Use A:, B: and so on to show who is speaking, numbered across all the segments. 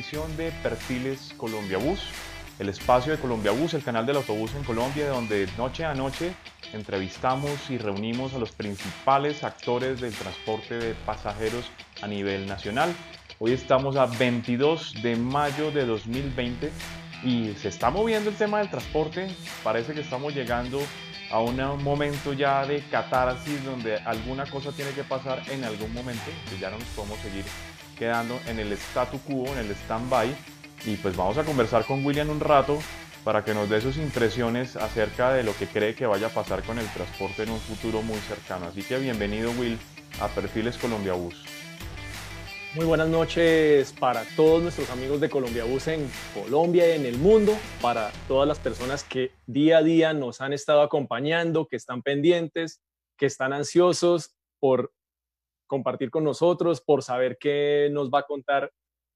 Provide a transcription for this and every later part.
A: De Perfiles Colombia Bus, el espacio de Colombia Bus, el canal del autobús en Colombia, donde noche a noche entrevistamos y reunimos a los principales actores del transporte de pasajeros a nivel nacional. Hoy estamos a 22 de mayo de 2020 y se está moviendo el tema del transporte. Parece que estamos llegando a un momento ya de catarsis donde alguna cosa tiene que pasar en algún momento, que ya no nos podemos seguir quedando en el statu quo, en el stand-by. Y pues vamos a conversar con William un rato para que nos dé sus impresiones acerca de lo que cree que vaya a pasar con el transporte en un futuro muy cercano. Así que bienvenido Will a Perfiles Colombia Bus.
B: Muy buenas noches para todos nuestros amigos de Colombia Bus en Colombia y en el mundo, para todas las personas que día a día nos han estado acompañando, que están pendientes, que están ansiosos por compartir con nosotros, por saber qué nos va a contar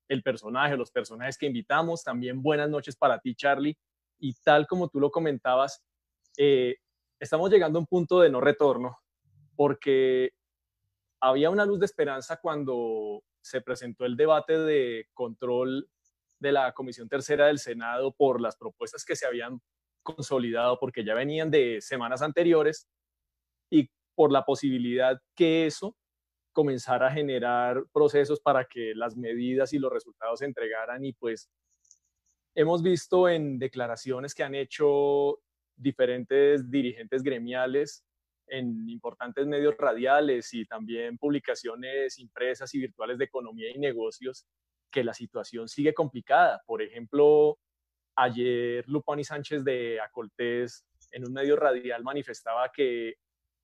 B: el personaje, los personajes que invitamos. También buenas noches para ti, Charlie. Y tal como tú lo comentabas, eh, estamos llegando a un punto de no retorno, porque había una luz de esperanza cuando se presentó el debate de control de la Comisión Tercera del Senado por las propuestas que se habían consolidado, porque ya venían de semanas anteriores, y por la posibilidad que eso comenzar a generar procesos para que las medidas y los resultados se entregaran y pues hemos visto en declaraciones que han hecho diferentes dirigentes gremiales en importantes medios radiales y también publicaciones impresas y virtuales de economía y negocios que la situación sigue complicada. Por ejemplo, ayer Lupani Sánchez de Acoltés en un medio radial manifestaba que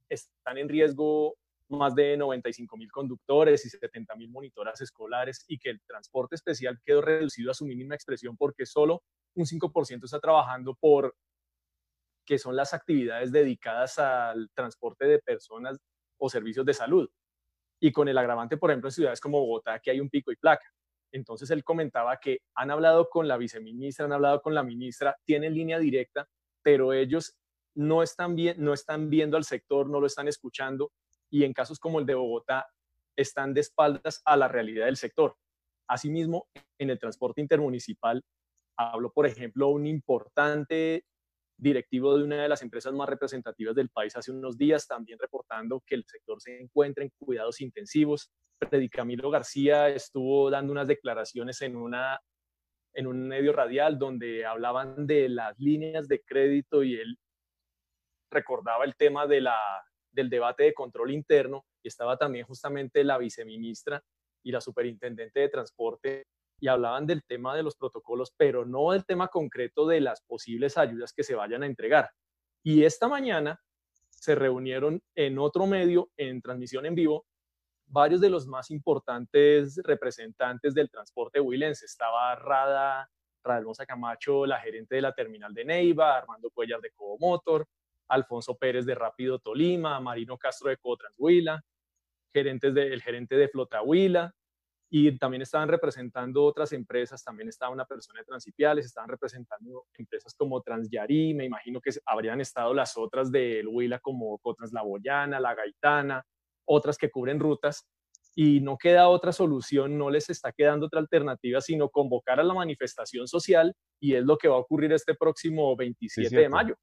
B: están en riesgo más de 95 mil conductores y 70 mil monitoras escolares y que el transporte especial quedó reducido a su mínima expresión porque solo un 5% está trabajando por que son las actividades dedicadas al transporte de personas o servicios de salud. Y con el agravante, por ejemplo, en ciudades como Bogotá, que hay un pico y placa. Entonces él comentaba que han hablado con la viceministra, han hablado con la ministra, tienen línea directa, pero ellos no están, bien, no están viendo al sector, no lo están escuchando y en casos como el de Bogotá están de espaldas a la realidad del sector. Asimismo, en el transporte intermunicipal, hablo, por ejemplo, un importante directivo de una de las empresas más representativas del país hace unos días, también reportando que el sector se encuentra en cuidados intensivos. Predicamilo García estuvo dando unas declaraciones en, una, en un medio radial donde hablaban de las líneas de crédito y él recordaba el tema de la del debate de control interno y estaba también justamente la viceministra y la superintendente de transporte y hablaban del tema de los protocolos, pero no del tema concreto de las posibles ayudas que se vayan a entregar. Y esta mañana se reunieron en otro medio, en transmisión en vivo, varios de los más importantes representantes del transporte huilense. Estaba Rada, Rada Camacho, la gerente de la terminal de Neiva, Armando Cuellar de Motor, Alfonso Pérez de Rápido Tolima, Marino Castro de Cotranshuila, gerentes de, el gerente de Flota Huila, y también estaban representando otras empresas, también estaba una persona de Transipiales, estaban representando empresas como Transyarí, me imagino que habrían estado las otras del Huila como Cotrans La Boyana, La Gaitana, otras que cubren rutas y no queda otra solución, no les está quedando otra alternativa, sino convocar a la manifestación social y es lo que va a ocurrir este próximo 27 de mayo.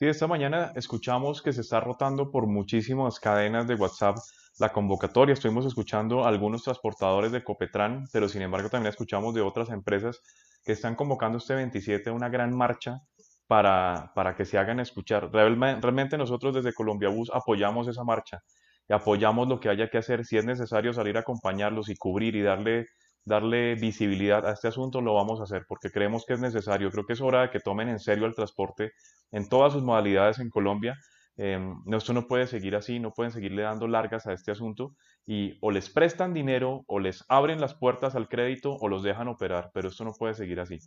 A: Sí, esta mañana escuchamos que se está rotando por muchísimas cadenas de WhatsApp la convocatoria. Estuvimos escuchando a algunos transportadores de Copetran, pero sin embargo también escuchamos de otras empresas que están convocando este 27 una gran marcha para, para que se hagan escuchar. Realmente, realmente nosotros desde Colombia Bus apoyamos esa marcha y apoyamos lo que haya que hacer. Si es necesario salir a acompañarlos y cubrir y darle darle visibilidad a este asunto, lo vamos a hacer porque creemos que es necesario. Creo que es hora de que tomen en serio el transporte en todas sus modalidades en Colombia. Eh, esto no puede seguir así, no pueden seguirle dando largas a este asunto y o les prestan dinero o les abren las puertas al crédito o los dejan operar, pero esto no puede seguir así.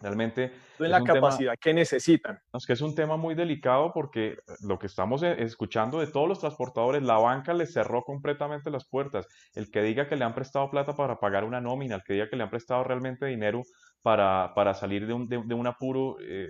A: Realmente.
B: En la capacidad que necesitan.
A: Es que es un tema muy delicado porque lo que estamos e, escuchando de todos los transportadores, la banca les cerró completamente las puertas. El que diga que le han prestado plata para pagar una nómina, el que diga que le han prestado realmente dinero para, para salir de un, de, un apuro, eh,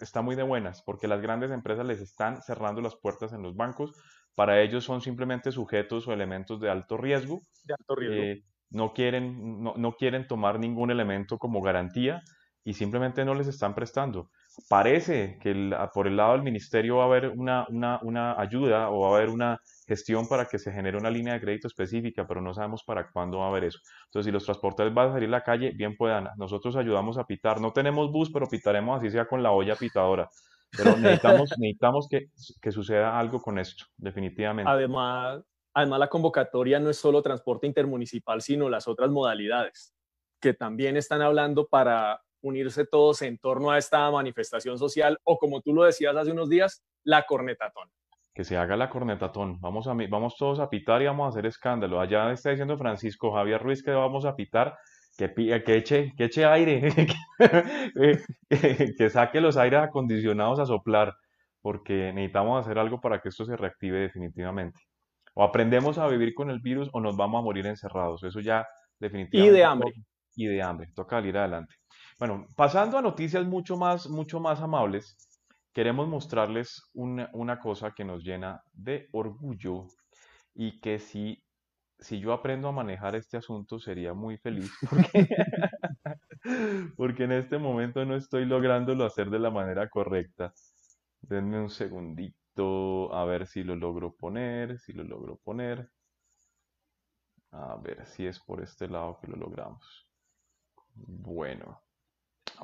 A: está muy de buenas porque las grandes empresas les están cerrando las puertas en los bancos. Para ellos son simplemente sujetos o elementos de alto riesgo.
B: De alto riesgo.
A: Eh, no quieren, no, no quieren tomar ningún elemento como garantía y simplemente no les están prestando. Parece que por el lado del ministerio va a haber una, una, una, ayuda o va a haber una gestión para que se genere una línea de crédito específica, pero no sabemos para cuándo va a haber eso. Entonces, si los transportes van a salir a la calle, bien puedan. Nosotros ayudamos a pitar. No tenemos bus, pero pitaremos así sea con la olla pitadora. Pero necesitamos, necesitamos que, que suceda algo con esto, definitivamente.
B: Además, además, la convocatoria no es solo transporte intermunicipal, sino las otras modalidades que también están hablando para unirse todos en torno a esta manifestación social o como tú lo decías hace unos días, la cornetatón.
A: Que se haga la cornetatón. Vamos, a, vamos todos a pitar y vamos a hacer escándalo. Allá está diciendo Francisco Javier Ruiz que vamos a pitar, que, que, eche, que eche aire, que, saque los aires acondicionados a soplar, porque necesitamos hacer algo para que esto se reactive definitivamente. O aprendemos a vivir con el virus o nos vamos a morir encerrados. Eso ya definitivamente.
B: Y de hambre.
A: Y de hambre. Toca salir adelante. Bueno, pasando a noticias mucho más, mucho más amables, queremos mostrarles una, cosa que nos llena de orgullo y que si, si yo aprendo a manejar este asunto sería muy feliz porque, porque en este momento no estoy lográndolo hacer de la manera correcta. Denme un segundito a ver si lo logro poner, si lo logro poner. A ver si es por este lado que lo logramos. Bueno,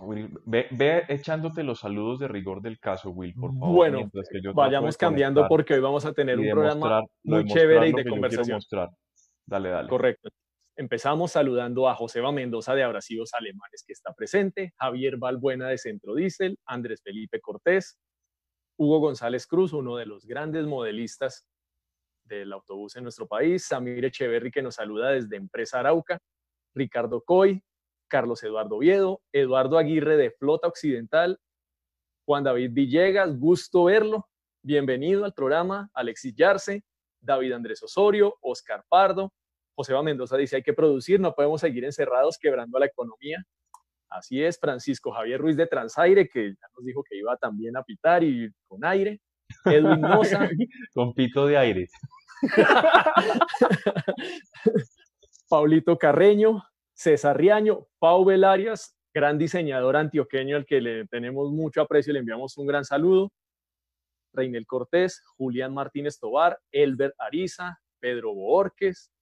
A: Will, ve, echándote los saludos de rigor del caso, Will, por favor.
B: Bueno, vayamos cambiando porque hoy vamos a tener un programa muy chévere y de conversación.
A: Dale, dale.
B: Correcto. Empezamos saludando a Joseba Mendoza de Abrasivos Alemanes, que está presente, Javier Balbuena de Centro Diesel, Andrés Felipe Cortés, Hugo González Cruz, uno de los grandes modelistas del autobús en nuestro país, Samir Echeverry, que nos saluda desde Empresa Arauca, Ricardo Coy, Carlos Eduardo Viedo, Eduardo Aguirre de Flota Occidental, Juan David Villegas, gusto verlo. Bienvenido al programa, Alexis Yarce, David Andrés Osorio, Oscar Pardo, Joseba Mendoza dice hay que producir, no podemos seguir encerrados quebrando la economía. Así es, Francisco Javier Ruiz de Transaire, que ya nos dijo que iba también a pitar y con aire. Edwin Moza.
A: con pito de aire.
B: Paulito Carreño, César Riaño, Pau Velarias, gran diseñador antioqueño al que le tenemos mucho aprecio, le enviamos un gran saludo. Reinel Cortés, Julián Martínez Tobar, Elber Ariza, Pedro Borques,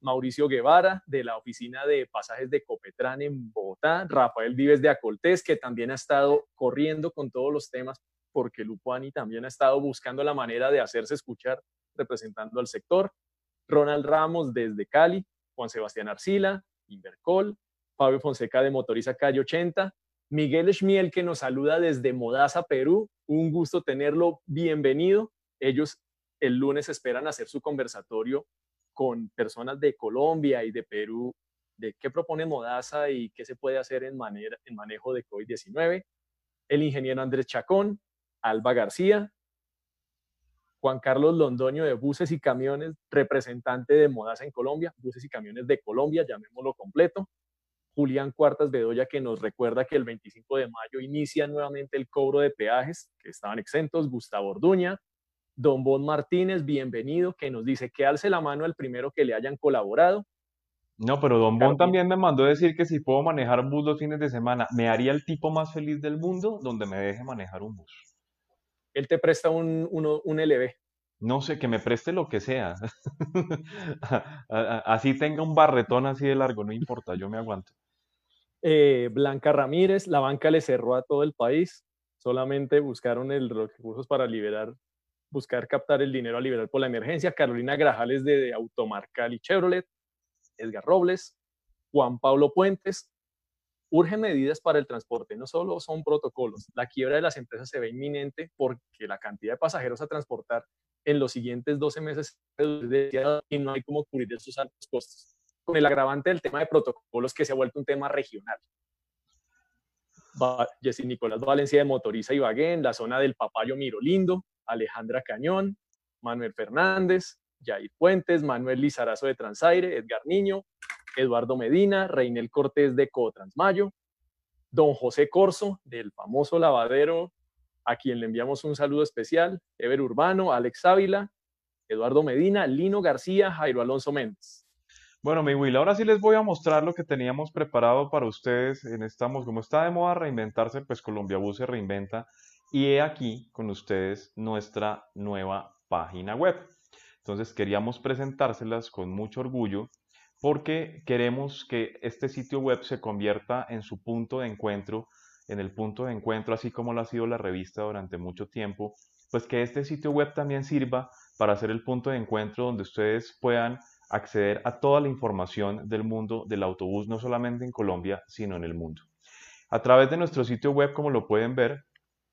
B: Mauricio Guevara de la oficina de pasajes de Copetrán en Bogotá, Rafael Vives de Acoltés, que también ha estado corriendo con todos los temas porque Lupuani también ha estado buscando la manera de hacerse escuchar representando al sector. Ronald Ramos desde Cali, Juan Sebastián Arcila, Invercol, Fabio Fonseca de Motoriza Calle 80, Miguel Schmiel que nos saluda desde Modaza, Perú. Un gusto tenerlo, bienvenido. Ellos el lunes esperan hacer su conversatorio con personas de Colombia y de Perú de qué propone Modaza y qué se puede hacer en, en manejo de COVID-19. El ingeniero Andrés Chacón, Alba García, Juan Carlos Londoño de Buses y Camiones, representante de Modasa en Colombia, Buses y Camiones de Colombia, llamémoslo completo. Julián Cuartas Bedoya, que nos recuerda que el 25 de mayo inicia nuevamente el cobro de peajes que estaban exentos. Gustavo Orduña, Don Bon Martínez, bienvenido, que nos dice que alce la mano al primero que le hayan colaborado.
A: No, pero Don Bon también me mandó decir que si puedo manejar bus los fines de semana, me haría el tipo más feliz del mundo donde me deje manejar un bus.
B: Él te presta un, un LB.
A: No sé, que me preste lo que sea. así tenga un barretón así de largo, no importa, yo me aguanto.
B: Eh, Blanca Ramírez, la banca le cerró a todo el país, solamente buscaron el, los recursos para liberar, buscar captar el dinero a liberar por la emergencia. Carolina Grajales de Automarcal y Chevrolet, Edgar Robles, Juan Pablo Puentes, urgen medidas para el transporte, no solo son protocolos, la quiebra de las empresas se ve inminente porque la cantidad de pasajeros a transportar en los siguientes 12 meses y no hay cómo cubrir esos altos costos. Con el agravante del tema de protocolos que se ha vuelto un tema regional. Jessy Nicolás Valencia de Motoriza Ibagué, en la zona del Papayo Mirolindo, Alejandra Cañón, Manuel Fernández, Jair Puentes, Manuel Lizarazo de Transaire, Edgar Niño, Eduardo Medina, Reinel Cortés de Cotransmayo, don José Corso del famoso lavadero, a quien le enviamos un saludo especial, Ever Urbano, Alex Ávila, Eduardo Medina, Lino García, Jairo Alonso Méndez.
A: Bueno, mi Will, ahora sí les voy a mostrar lo que teníamos preparado para ustedes en estamos, como está de moda reinventarse, pues Colombia Bus se reinventa y he aquí con ustedes nuestra nueva página web. Entonces queríamos presentárselas con mucho orgullo porque queremos que este sitio web se convierta en su punto de encuentro, en el punto de encuentro, así como lo ha sido la revista durante mucho tiempo, pues que este sitio web también sirva para ser el punto de encuentro donde ustedes puedan acceder a toda la información del mundo del autobús, no solamente en Colombia, sino en el mundo. A través de nuestro sitio web, como lo pueden ver,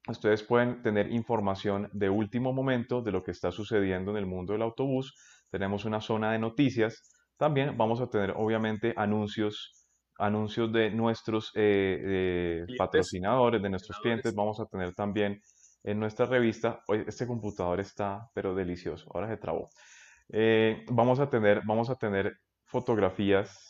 A: ustedes pueden tener información de último momento de lo que está sucediendo en el mundo del autobús. Tenemos una zona de noticias, también vamos a tener obviamente anuncios, anuncios de nuestros eh, patrocinadores, de nuestros clientes. Vamos a tener también en nuestra revista, este computador está pero delicioso, ahora se trabó. Eh, vamos a tener, vamos a tener fotografías,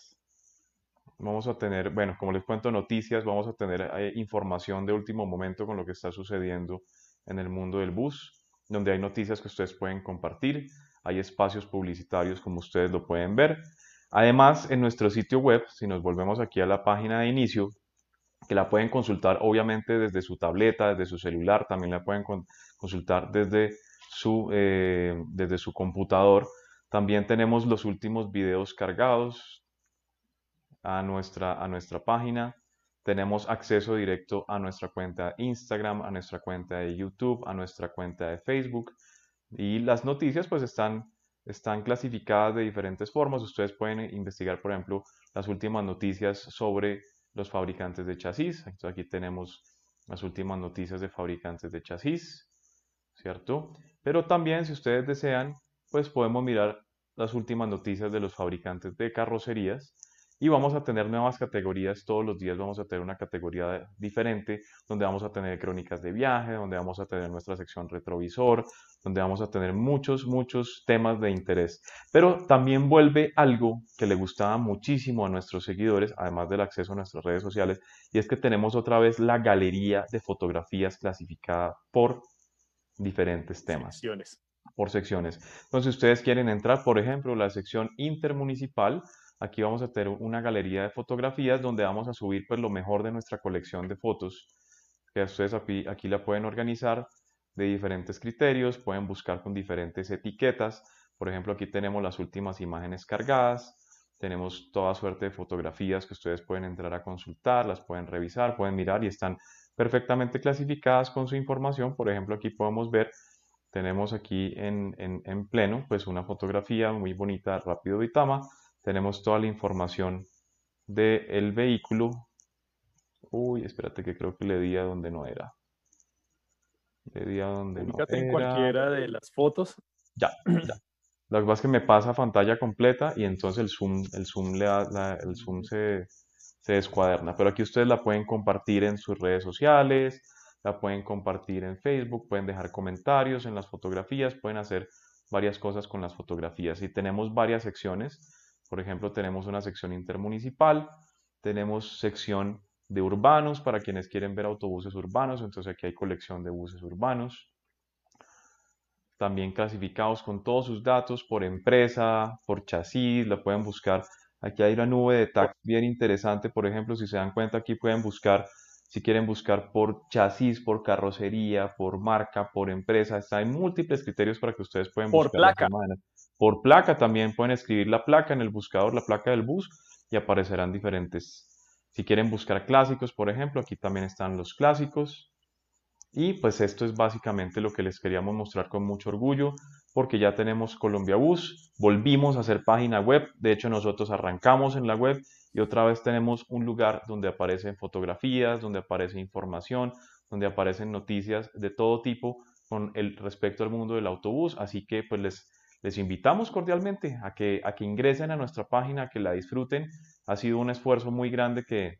A: vamos a tener, bueno, como les cuento, noticias, vamos a tener eh, información de último momento con lo que está sucediendo en el mundo del bus, donde hay noticias que ustedes pueden compartir hay espacios publicitarios como ustedes lo pueden ver. Además, en nuestro sitio web, si nos volvemos aquí a la página de inicio, que la pueden consultar obviamente desde su tableta, desde su celular, también la pueden consultar desde su, eh, desde su computador. También tenemos los últimos videos cargados a nuestra, a nuestra página. Tenemos acceso directo a nuestra cuenta de Instagram, a nuestra cuenta de YouTube, a nuestra cuenta de Facebook. Y las noticias pues están, están clasificadas de diferentes formas. Ustedes pueden investigar, por ejemplo, las últimas noticias sobre los fabricantes de chasis. aquí tenemos las últimas noticias de fabricantes de chasis, ¿cierto? Pero también, si ustedes desean, pues podemos mirar las últimas noticias de los fabricantes de carrocerías y vamos a tener nuevas categorías. Todos los días vamos a tener una categoría diferente donde vamos a tener crónicas de viaje donde vamos a tener nuestra sección retrovisor donde vamos a tener muchos muchos temas de interés. Pero también vuelve algo que le gustaba muchísimo a nuestros seguidores además del acceso a nuestras redes sociales y es que tenemos otra vez la galería de fotografías clasificada por diferentes temas.
B: Secciones.
A: por secciones. Entonces ustedes quieren entrar por ejemplo la sección intermunicipal Aquí vamos a tener una galería de fotografías donde vamos a subir pues lo mejor de nuestra colección de fotos. Que ustedes aquí, la pueden organizar de diferentes criterios, pueden buscar con diferentes etiquetas. Por ejemplo, aquí tenemos las últimas imágenes cargadas, tenemos toda suerte de fotografías que ustedes pueden entrar a consultar, las pueden revisar, pueden mirar y están perfectamente clasificadas con su información. Por ejemplo, aquí podemos ver, tenemos aquí en, en, en pleno, pues una fotografía muy bonita, rápido Vitama, tenemos toda la información del vehículo. Uy, espérate que creo que le di a donde no era.
B: Le di a donde no era. en cualquiera de las fotos.
A: Ya, ya. Lo que pasa es que me pasa pantalla completa y entonces el zoom, el zoom, le el zoom se, se descuaderna. Pero aquí ustedes la pueden compartir en sus redes sociales, la pueden compartir en Facebook, pueden dejar comentarios en las fotografías, pueden hacer varias cosas con las fotografías. Y tenemos varias secciones por ejemplo, tenemos una sección intermunicipal, tenemos sección de urbanos para quienes quieren ver autobuses urbanos, entonces aquí hay colección de buses urbanos. también clasificados con todos sus datos por empresa, por chasis, la pueden buscar. Aquí hay una nube de tags bien interesante, por ejemplo, si se dan cuenta aquí pueden buscar, si quieren buscar por chasis, por carrocería, por marca, por empresa, está hay múltiples criterios para que ustedes puedan
B: por
A: buscar.
B: Placa.
A: Por placa también pueden escribir la placa en el buscador, la placa del bus, y aparecerán diferentes. Si quieren buscar clásicos, por ejemplo, aquí también están los clásicos. Y pues esto es básicamente lo que les queríamos mostrar con mucho orgullo, porque ya tenemos Colombia Bus, volvimos a hacer página web, de hecho nosotros arrancamos en la web y otra vez tenemos un lugar donde aparecen fotografías, donde aparece información, donde aparecen noticias de todo tipo con respecto al mundo del autobús, así que pues les, les invitamos cordialmente a que, a ingresen a nuestra página, que la disfruten, ha sido un esfuerzo muy grande que,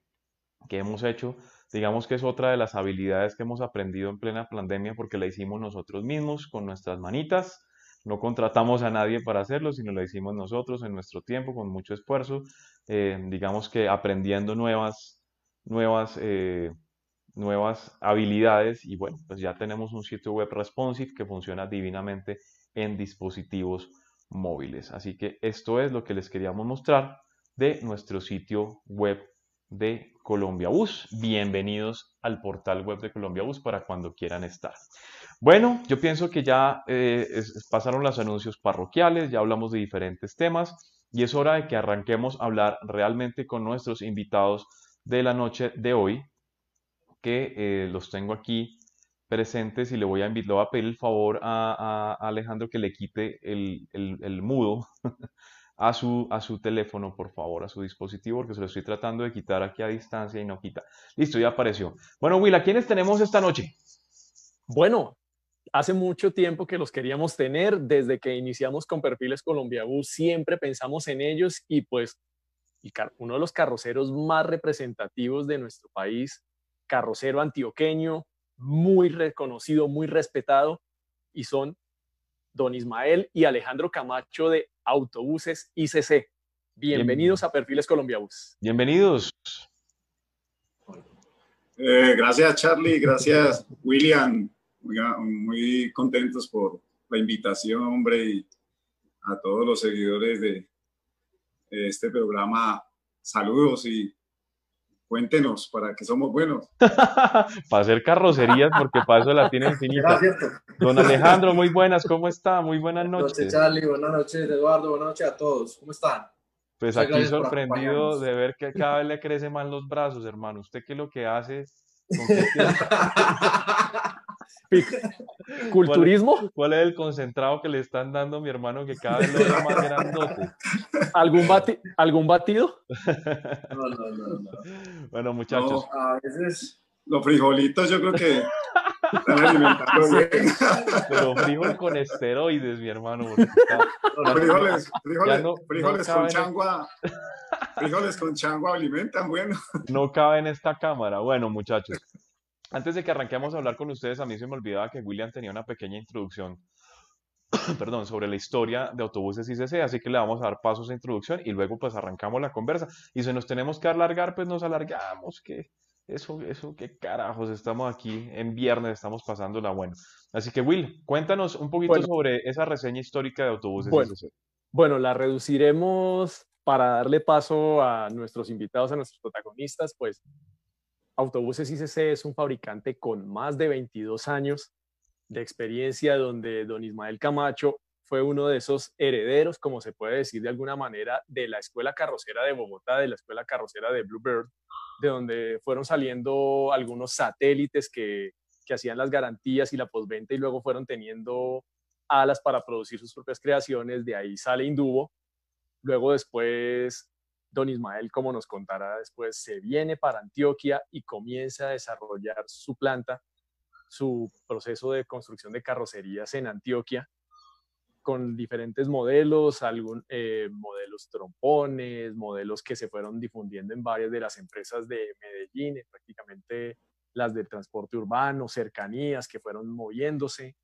A: que hemos hecho digamos que es otra de las habilidades que hemos aprendido en plena pandemia porque la hicimos nosotros mismos con nuestras manitas. No contratamos a nadie para hacerlo, sino lo hicimos nosotros en nuestro tiempo, con mucho esfuerzo. Eh, digamos que aprendiendo nuevas, nuevas, eh, nuevas habilidades y bueno, pues ya tenemos un sitio web responsive que funciona divinamente en dispositivos móviles. Así que esto es lo que les queríamos mostrar de nuestro sitio web de Colombia Bus. Bienvenidos al portal web de Colombia Bus para cuando quieran estar. Bueno, yo pienso que ya eh, pasaron los anuncios parroquiales, ya hablamos de diferentes temas y es hora de que arranquemos a hablar realmente con nuestros invitados de la noche de hoy, que eh, los tengo aquí presentes y le voy a, le voy a pedir el favor a, Alejandro que le quite el, el, mudo a su, a su teléfono, por favor, a su dispositivo, porque se lo estoy tratando de quitar aquí a distancia y no quita. Listo, ya apareció. Bueno, Will, ¿a quiénes tenemos esta noche?
B: Bueno, hace mucho tiempo que los queríamos tener, desde que iniciamos con Perfiles Colombia Bus, siempre pensamos en ellos y pues uno de los carroceros más representativos de nuestro país, carrocero antioqueño, muy reconocido, muy respetado, y son don Ismael y Alejandro Camacho de Autobuses ICC. Bienvenidos a Perfiles Colombia Bus.
A: Bienvenidos.
C: Eh, gracias Charlie, gracias William. Muy, contentos por la invitación, hombre, y a todos los seguidores de este programa. Saludos y Cuéntenos, ¿para que somos buenos?
A: para hacer carrocerías, porque para eso la tiene infinita. Don Alejandro, muy buenas, ¿cómo está? Muy buenas noches.
D: Buenas noches, Charlie, buenas noches, Eduardo, buenas noches a todos. ¿Cómo están?
A: Pues aquí sorprendido de ver que cada vez le crecen más los brazos, hermano. ¿Usted qué es lo que hace?
B: ¿Culturismo?
A: ¿Cuál, es el concentrado que le están dando a mi hermano que cada vez lo ve más grandote?
B: ¿Algún, ¿Algún batido?
C: No, no, no, no.
A: Bueno, muchachos.
C: a veces los frijolitos yo creo que están alimentando bien.
A: Pero frijol con esteroides, mi hermano.
C: frijoles, frijoles, frijoles con changua. Frijoles con changua alimentan, bueno.
A: No cabe en esta cámara. Bueno, muchachos. Antes de que arranquemos a hablar con ustedes, a mí se me olvidaba que William tenía una pequeña introducción, perdón, sobre la historia de autobuses ICC, así que le vamos a dar paso a esa introducción y luego pues arrancamos la conversa. Y si nos tenemos que alargar, pues nos alargamos, que eso, eso, qué carajos, estamos aquí en viernes, estamos pasándola bueno. Así que Will, cuéntanos un poquito sobre esa reseña histórica de autobuses ICC.
B: Bueno, la reduciremos para darle paso a nuestros invitados, a nuestros protagonistas, pues Autobuses ICC es un fabricante con más de 22 años de experiencia donde don Ismael Camacho fue uno de esos herederos, como se puede decir de alguna manera, de la Escuela Carrocera de Bogotá, de la Escuela Carrocera de Bluebird, de donde fueron saliendo algunos satélites que, que hacían las garantías y la postventa y luego fueron teniendo alas para producir sus propias creaciones, de ahí sale Indubo, luego después Don Ismael, como nos contará después, se viene para Antioquia y comienza a desarrollar su planta, su proceso de construcción de carrocerías en Antioquia, con diferentes modelos, algún, eh, modelos trompones, modelos que se fueron difundiendo en varias de las empresas de Medellín, eh, prácticamente las del transporte urbano, cercanías que fueron moviéndose.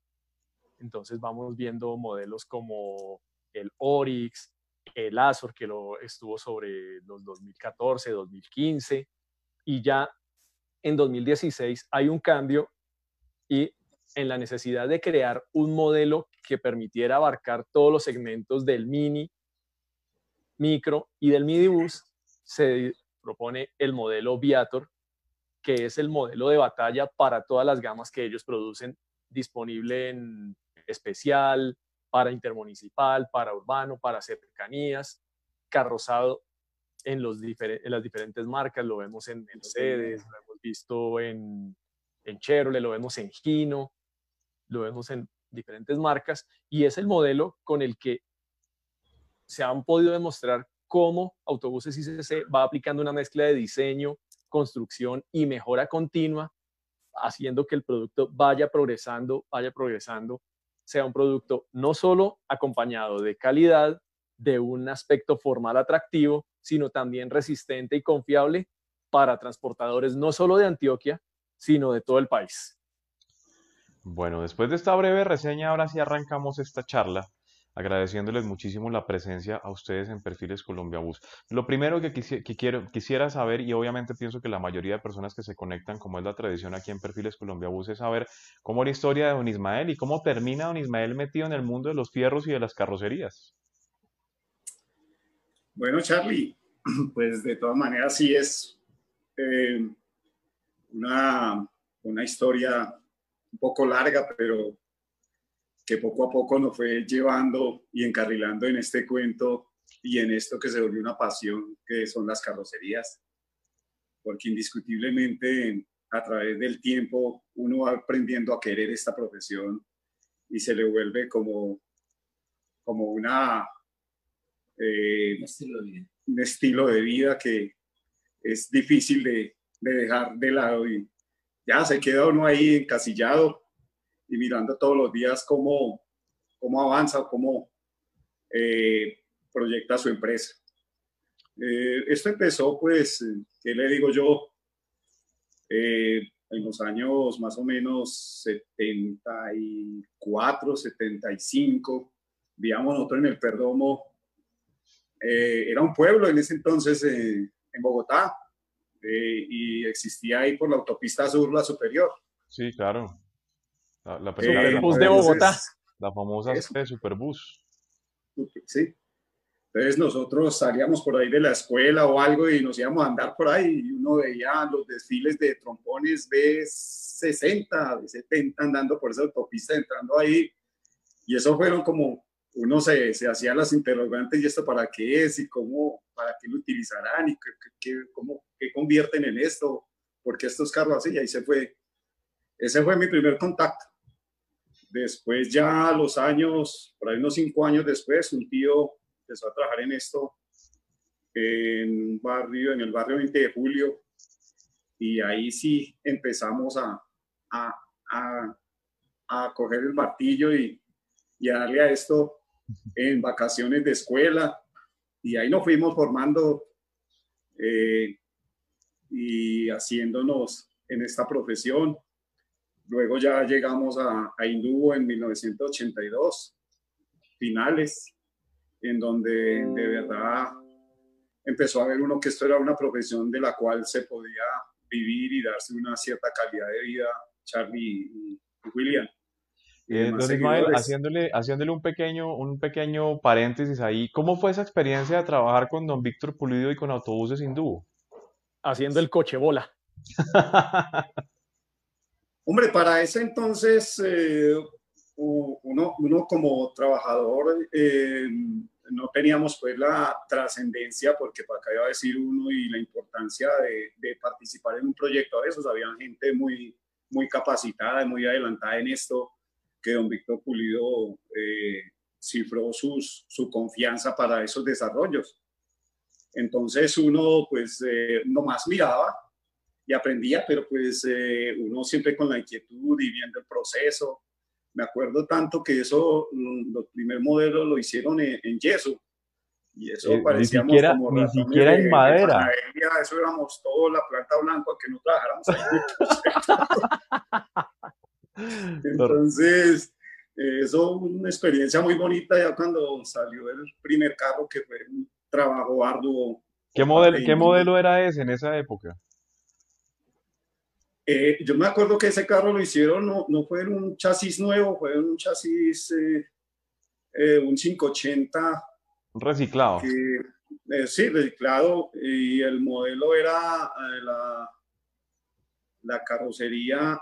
B: Entonces vamos viendo modelos como el Orix, el Azor, que lo estuvo sobre los 2014, 2015, y ya en 2016 hay un cambio y en la necesidad de crear un modelo que permitiera abarcar todos los segmentos del mini, micro y del midibus, se propone el modelo Viator, que es el modelo de batalla para todas las gamas que ellos producen, disponible en especial, para intermunicipal, para urbano, para cercanías, carrozado en, los en las diferentes marcas, lo vemos en Mercedes, lo hemos visto en, en Chevrolet, lo vemos en Gino, lo vemos en diferentes marcas, y es el modelo con el que se han podido demostrar cómo Autobuses ICC va aplicando una mezcla de diseño, construcción y mejora continua, haciendo que el producto vaya progresando, vaya progresando, sea un producto no solo acompañado de calidad, de un aspecto formal atractivo, sino también resistente y confiable para transportadores no solo de Antioquia, sino de todo el país.
A: Bueno, después de esta breve reseña, ahora sí arrancamos esta charla agradeciéndoles muchísimo la presencia a ustedes en Perfiles Colombia Bus. Lo primero que, quisiera saber, y obviamente pienso que la mayoría de personas que se conectan, como es la tradición aquí en Perfiles Colombia Bus, es saber cómo es la historia de Don Ismael y cómo termina Don Ismael metido en el mundo de los fierros y de las carrocerías.
C: Bueno, Charlie, pues de todas maneras sí es eh, una, una historia un poco larga, pero que poco a poco nos fue llevando y encarrilando en este cuento y en esto que se volvió una pasión, que son las carrocerías, porque indiscutiblemente a través del tiempo uno va aprendiendo a querer esta profesión y se le vuelve como, como una, eh, un, estilo de vida. un estilo de vida que es difícil de, de dejar de lado y ya se queda uno ahí encasillado y mirando todos los días cómo, cómo avanza, cómo eh, proyecta su empresa. Eh, esto empezó, pues, ¿qué le digo yo? Eh, en los años más o menos 74, 75, vivíamos nosotros en el Perdomo. era un pueblo en ese entonces en Bogotá y existía ahí por la autopista sur, la superior.
A: Sí, claro.
B: La, Superbus de Bogotá.
A: La famosa Superbus.
C: Sí. Entonces nosotros salíamos por ahí de la escuela o algo y nos íbamos a andar por ahí y uno veía los desfiles de trompones B60, B70 andando por esa autopista, entrando ahí. Y eso fueron como, uno se, se hacía las interrogantes y esto para qué es y cómo, para qué lo utilizarán y qué, cómo, qué convierten en esto, porque estos carros así, y ahí se fue. Ese fue mi primer contacto. Después ya los años, por ahí unos cinco años después, un tío empezó a trabajar en esto en un barrio, en el barrio 20 de julio, y ahí sí empezamos a, a, a, a coger el martillo y, y, a darle a esto en vacaciones de escuela, y ahí nos fuimos formando eh, y haciéndonos en esta profesión. Luego ya llegamos a, a en 1982, finales, en donde de verdad empezó a ver uno que esto era una profesión de la cual se podía vivir y darse una cierta calidad de vida, Charlie y, William.
A: Eh, don Ismael, haciéndole, haciéndole un, pequeño, un pequeño paréntesis ahí, ¿cómo fue esa experiencia de trabajar con don Víctor Pulido y con Autobuses Hindú?
B: Haciendo el coche bola.
C: Hombre, para ese entonces, eh, uno, uno, como trabajador eh, no teníamos pues la trascendencia, porque para acá iba a decir uno, y la importancia de, participar en un proyecto de esos. Había gente muy, muy capacitada muy adelantada en esto, que don Víctor Pulido eh, cifró sus, su confianza para esos desarrollos. Entonces uno pues nomás miraba y aprendía, pero pues eh, uno siempre con la inquietud y viendo el proceso. Me acuerdo tanto que eso, mm, los primeros modelos lo hicieron en, yeso. Y eso
A: eh, parecíamos ni siquiera, como ni siquiera en madera.
C: eso éramos todos la planta blanca que no trabajáramos Entonces, eso una experiencia muy bonita ya cuando salió el primer carro que fue un trabajo arduo.
A: ¿Qué modelo, ¿qué modelo era ese en esa época?
C: Eh, yo me acuerdo que ese carro lo hicieron, no, no fue en un chasis nuevo, fue en un chasis eh, eh, un 580.
A: Reciclado.
C: Eh, sí, reciclado. Y el modelo era la, la carrocería.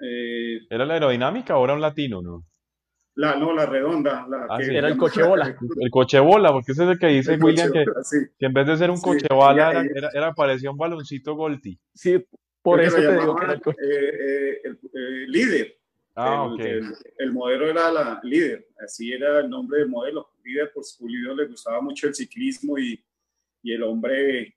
A: ¿Era la aerodinámica o era un latino, no?
C: La, no, la redonda.
B: Ah, era el coche bola.
A: El coche bola, porque ese es el que dice William que, en vez de ser un coche bola era, era, parecía un baloncito Golti.
B: Sí, por eso te digo que era el
C: coche. Eh, eh, el, líder. Ah, el, el, modelo era la líder, así era el nombre del modelo. Líder, pues Julio le gustaba mucho el ciclismo y, y el hombre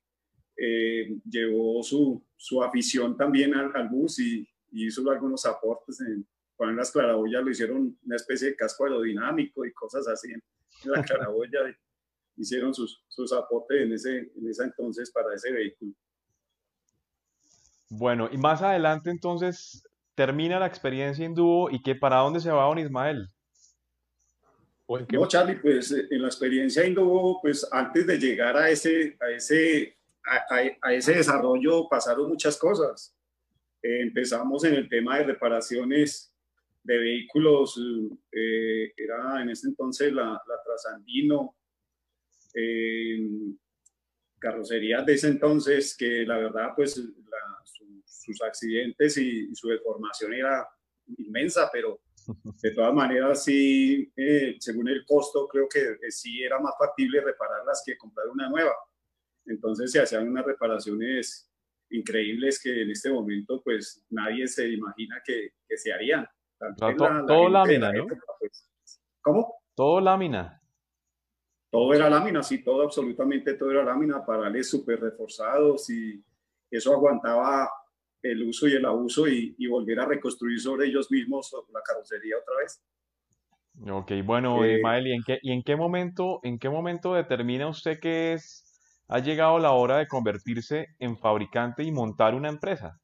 C: eh, llevó su, su afición también al, al bus y, y hizo algunos aportes en, ponen las claraboyas lo hicieron una especie de casco aerodinámico y cosas así en la claraboya. hicieron sus, sus aportes en ese, en ese entonces para ese vehículo.
A: Bueno, y más adelante entonces termina la experiencia en dúo y que para dónde se va don Ismael.
C: No, Charlie, pues en la experiencia en dúo, pues antes de llegar a ese, a ese, a, a ese desarrollo pasaron muchas cosas. Eh, empezamos en el tema de reparaciones de vehículos, eh, era en ese entonces la, la Trasandino, eh, carrocerías de ese entonces que la verdad pues sus accidentes y, su deformación era inmensa, pero de todas maneras sí, eh, según el costo creo que sí era más factible repararlas que comprar una nueva. Entonces se hacían unas reparaciones increíbles que en este momento pues nadie se imagina que, que se harían
A: todo lámina, ¿no?
C: Pues, ¿Cómo?
A: Todo lámina.
C: Todo era lámina, sí, todo, absolutamente todo era lámina, parales súper reforzados y eso aguantaba el uso y el abuso y, volver a reconstruir sobre ellos mismos la carrocería otra vez.
A: Ok, bueno, eh, ¿y en, qué, ¿y en qué momento, en qué momento determina usted que es, ha llegado la hora de convertirse en fabricante y montar una empresa?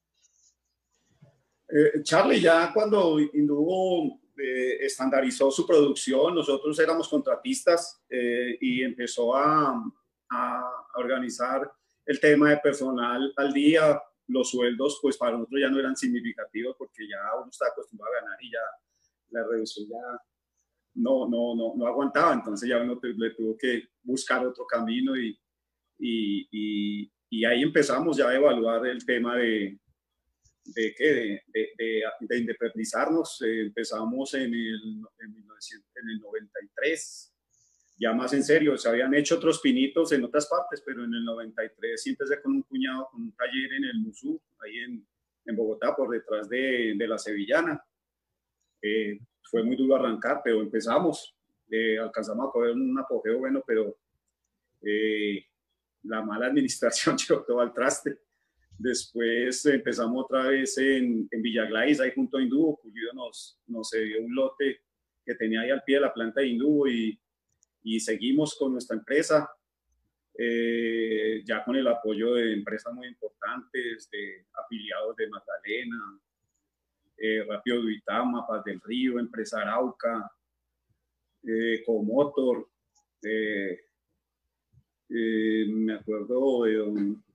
C: Eh, Charlie, ya cuando Indubo eh, estandarizó su producción, nosotros éramos contratistas eh, y empezó a, organizar el tema de personal al día. Los sueldos, pues para nosotros ya no eran significativos porque ya uno está acostumbrado a ganar y ya la reducción ya no, no, no, no aguantaba. Entonces ya uno le tuvo que buscar otro camino y, y, y ahí empezamos ya a evaluar el tema de, de, ¿qué? de, de, de independizarnos. Eh, empezamos en el, en, el 93, ya más en serio, se habían hecho otros pinitos en otras partes, pero en el 93 sí empecé con un cuñado, con un taller en el Musú, ahí en, en Bogotá, por detrás de, de la Sevillana. Eh, fue muy duro arrancar, pero empezamos, eh, alcanzamos a coger un apogeo bueno, pero la mala administración llevó todo al traste Después empezamos otra vez en, en ahí junto a Indubo. Julio nos, nos dio un lote que tenía ahí al pie de la planta de Indubo y, y seguimos con nuestra empresa, eh, ya con el apoyo de empresas muy importantes, de afiliados de Magdalena, eh, Rápido Duitama, Paz del Río, Empresa Arauca, eh, Comotor, eh, me acuerdo de don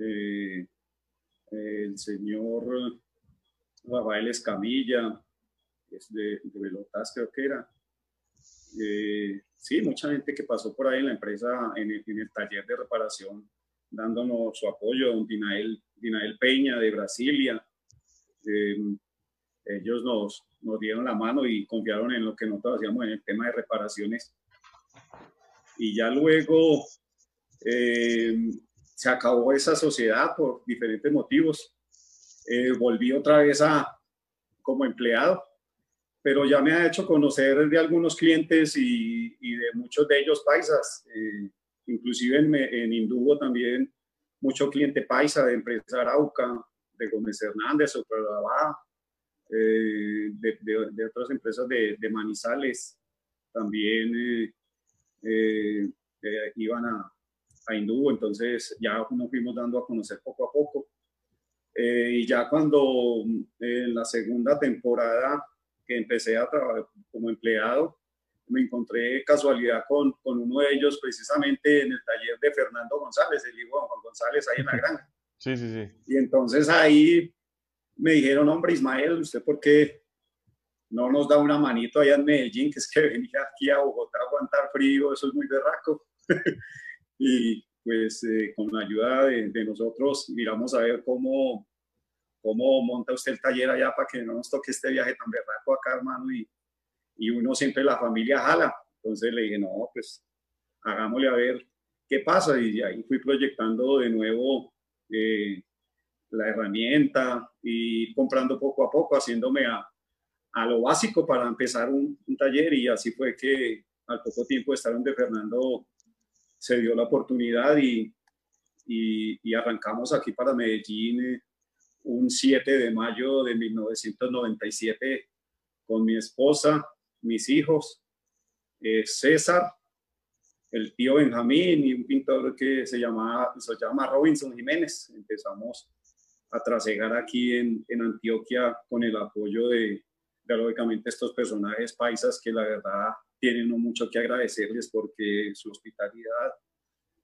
C: eh, el señor Rafael Escamilla, es de, de Velotas creo que era. Eh, sí, mucha gente que pasó por ahí en la empresa, en el, taller de reparación, dándonos su apoyo, don Dinael, Dinael Peña de Brasilia. Eh, ellos nos, nos dieron la mano y confiaron en lo que nosotros hacíamos en el tema de reparaciones. Y ya luego se acabó esa sociedad por diferentes motivos. Eh, volví otra vez a como empleado, pero ya me ha hecho conocer de algunos clientes y, de muchos de ellos paisas, eh, inclusive en, en también mucho cliente paisa de empresa Arauca, de Gómez Hernández, eh, de, de, otras empresas de, Manizales, también eh, iban a, a entonces ya nos fuimos dando a conocer poco a poco. Eh, y ya cuando en la segunda temporada que empecé a trabajar como empleado, me encontré casualidad con, con, uno de ellos precisamente en el taller de Fernando González, el hijo de Juan González, ahí en la granja.
A: Sí, sí, sí.
C: Y entonces ahí me dijeron, hombre, Ismael, ¿usted por qué no nos da una manito allá en Medellín, que es que venía aquí a Bogotá a aguantar frío, eso es muy berraco. y pues eh, con la ayuda de, nosotros miramos a ver cómo, cómo monta usted el taller allá para que no nos toque este viaje tan berraco acá, hermano, y, y uno siempre la familia jala. Entonces le dije, no, pues hagámosle a ver qué pasa. Y ahí fui proyectando de nuevo eh, la herramienta y comprando poco a poco, haciéndome a, a lo básico para empezar un, taller. Y así fue que al poco tiempo de estar donde Fernando se dio la oportunidad y, y, arrancamos aquí para Medellín eh, un 7 de mayo de 1997 con mi esposa, mis hijos, eh, César, el tío Benjamín y un pintor que se, llama, se llama Robinson Jiménez. Empezamos a trasegar aquí en, en Antioquia con el apoyo de, de, lógicamente, estos personajes paisas que la verdad tienen mucho que agradecerles porque su hospitalidad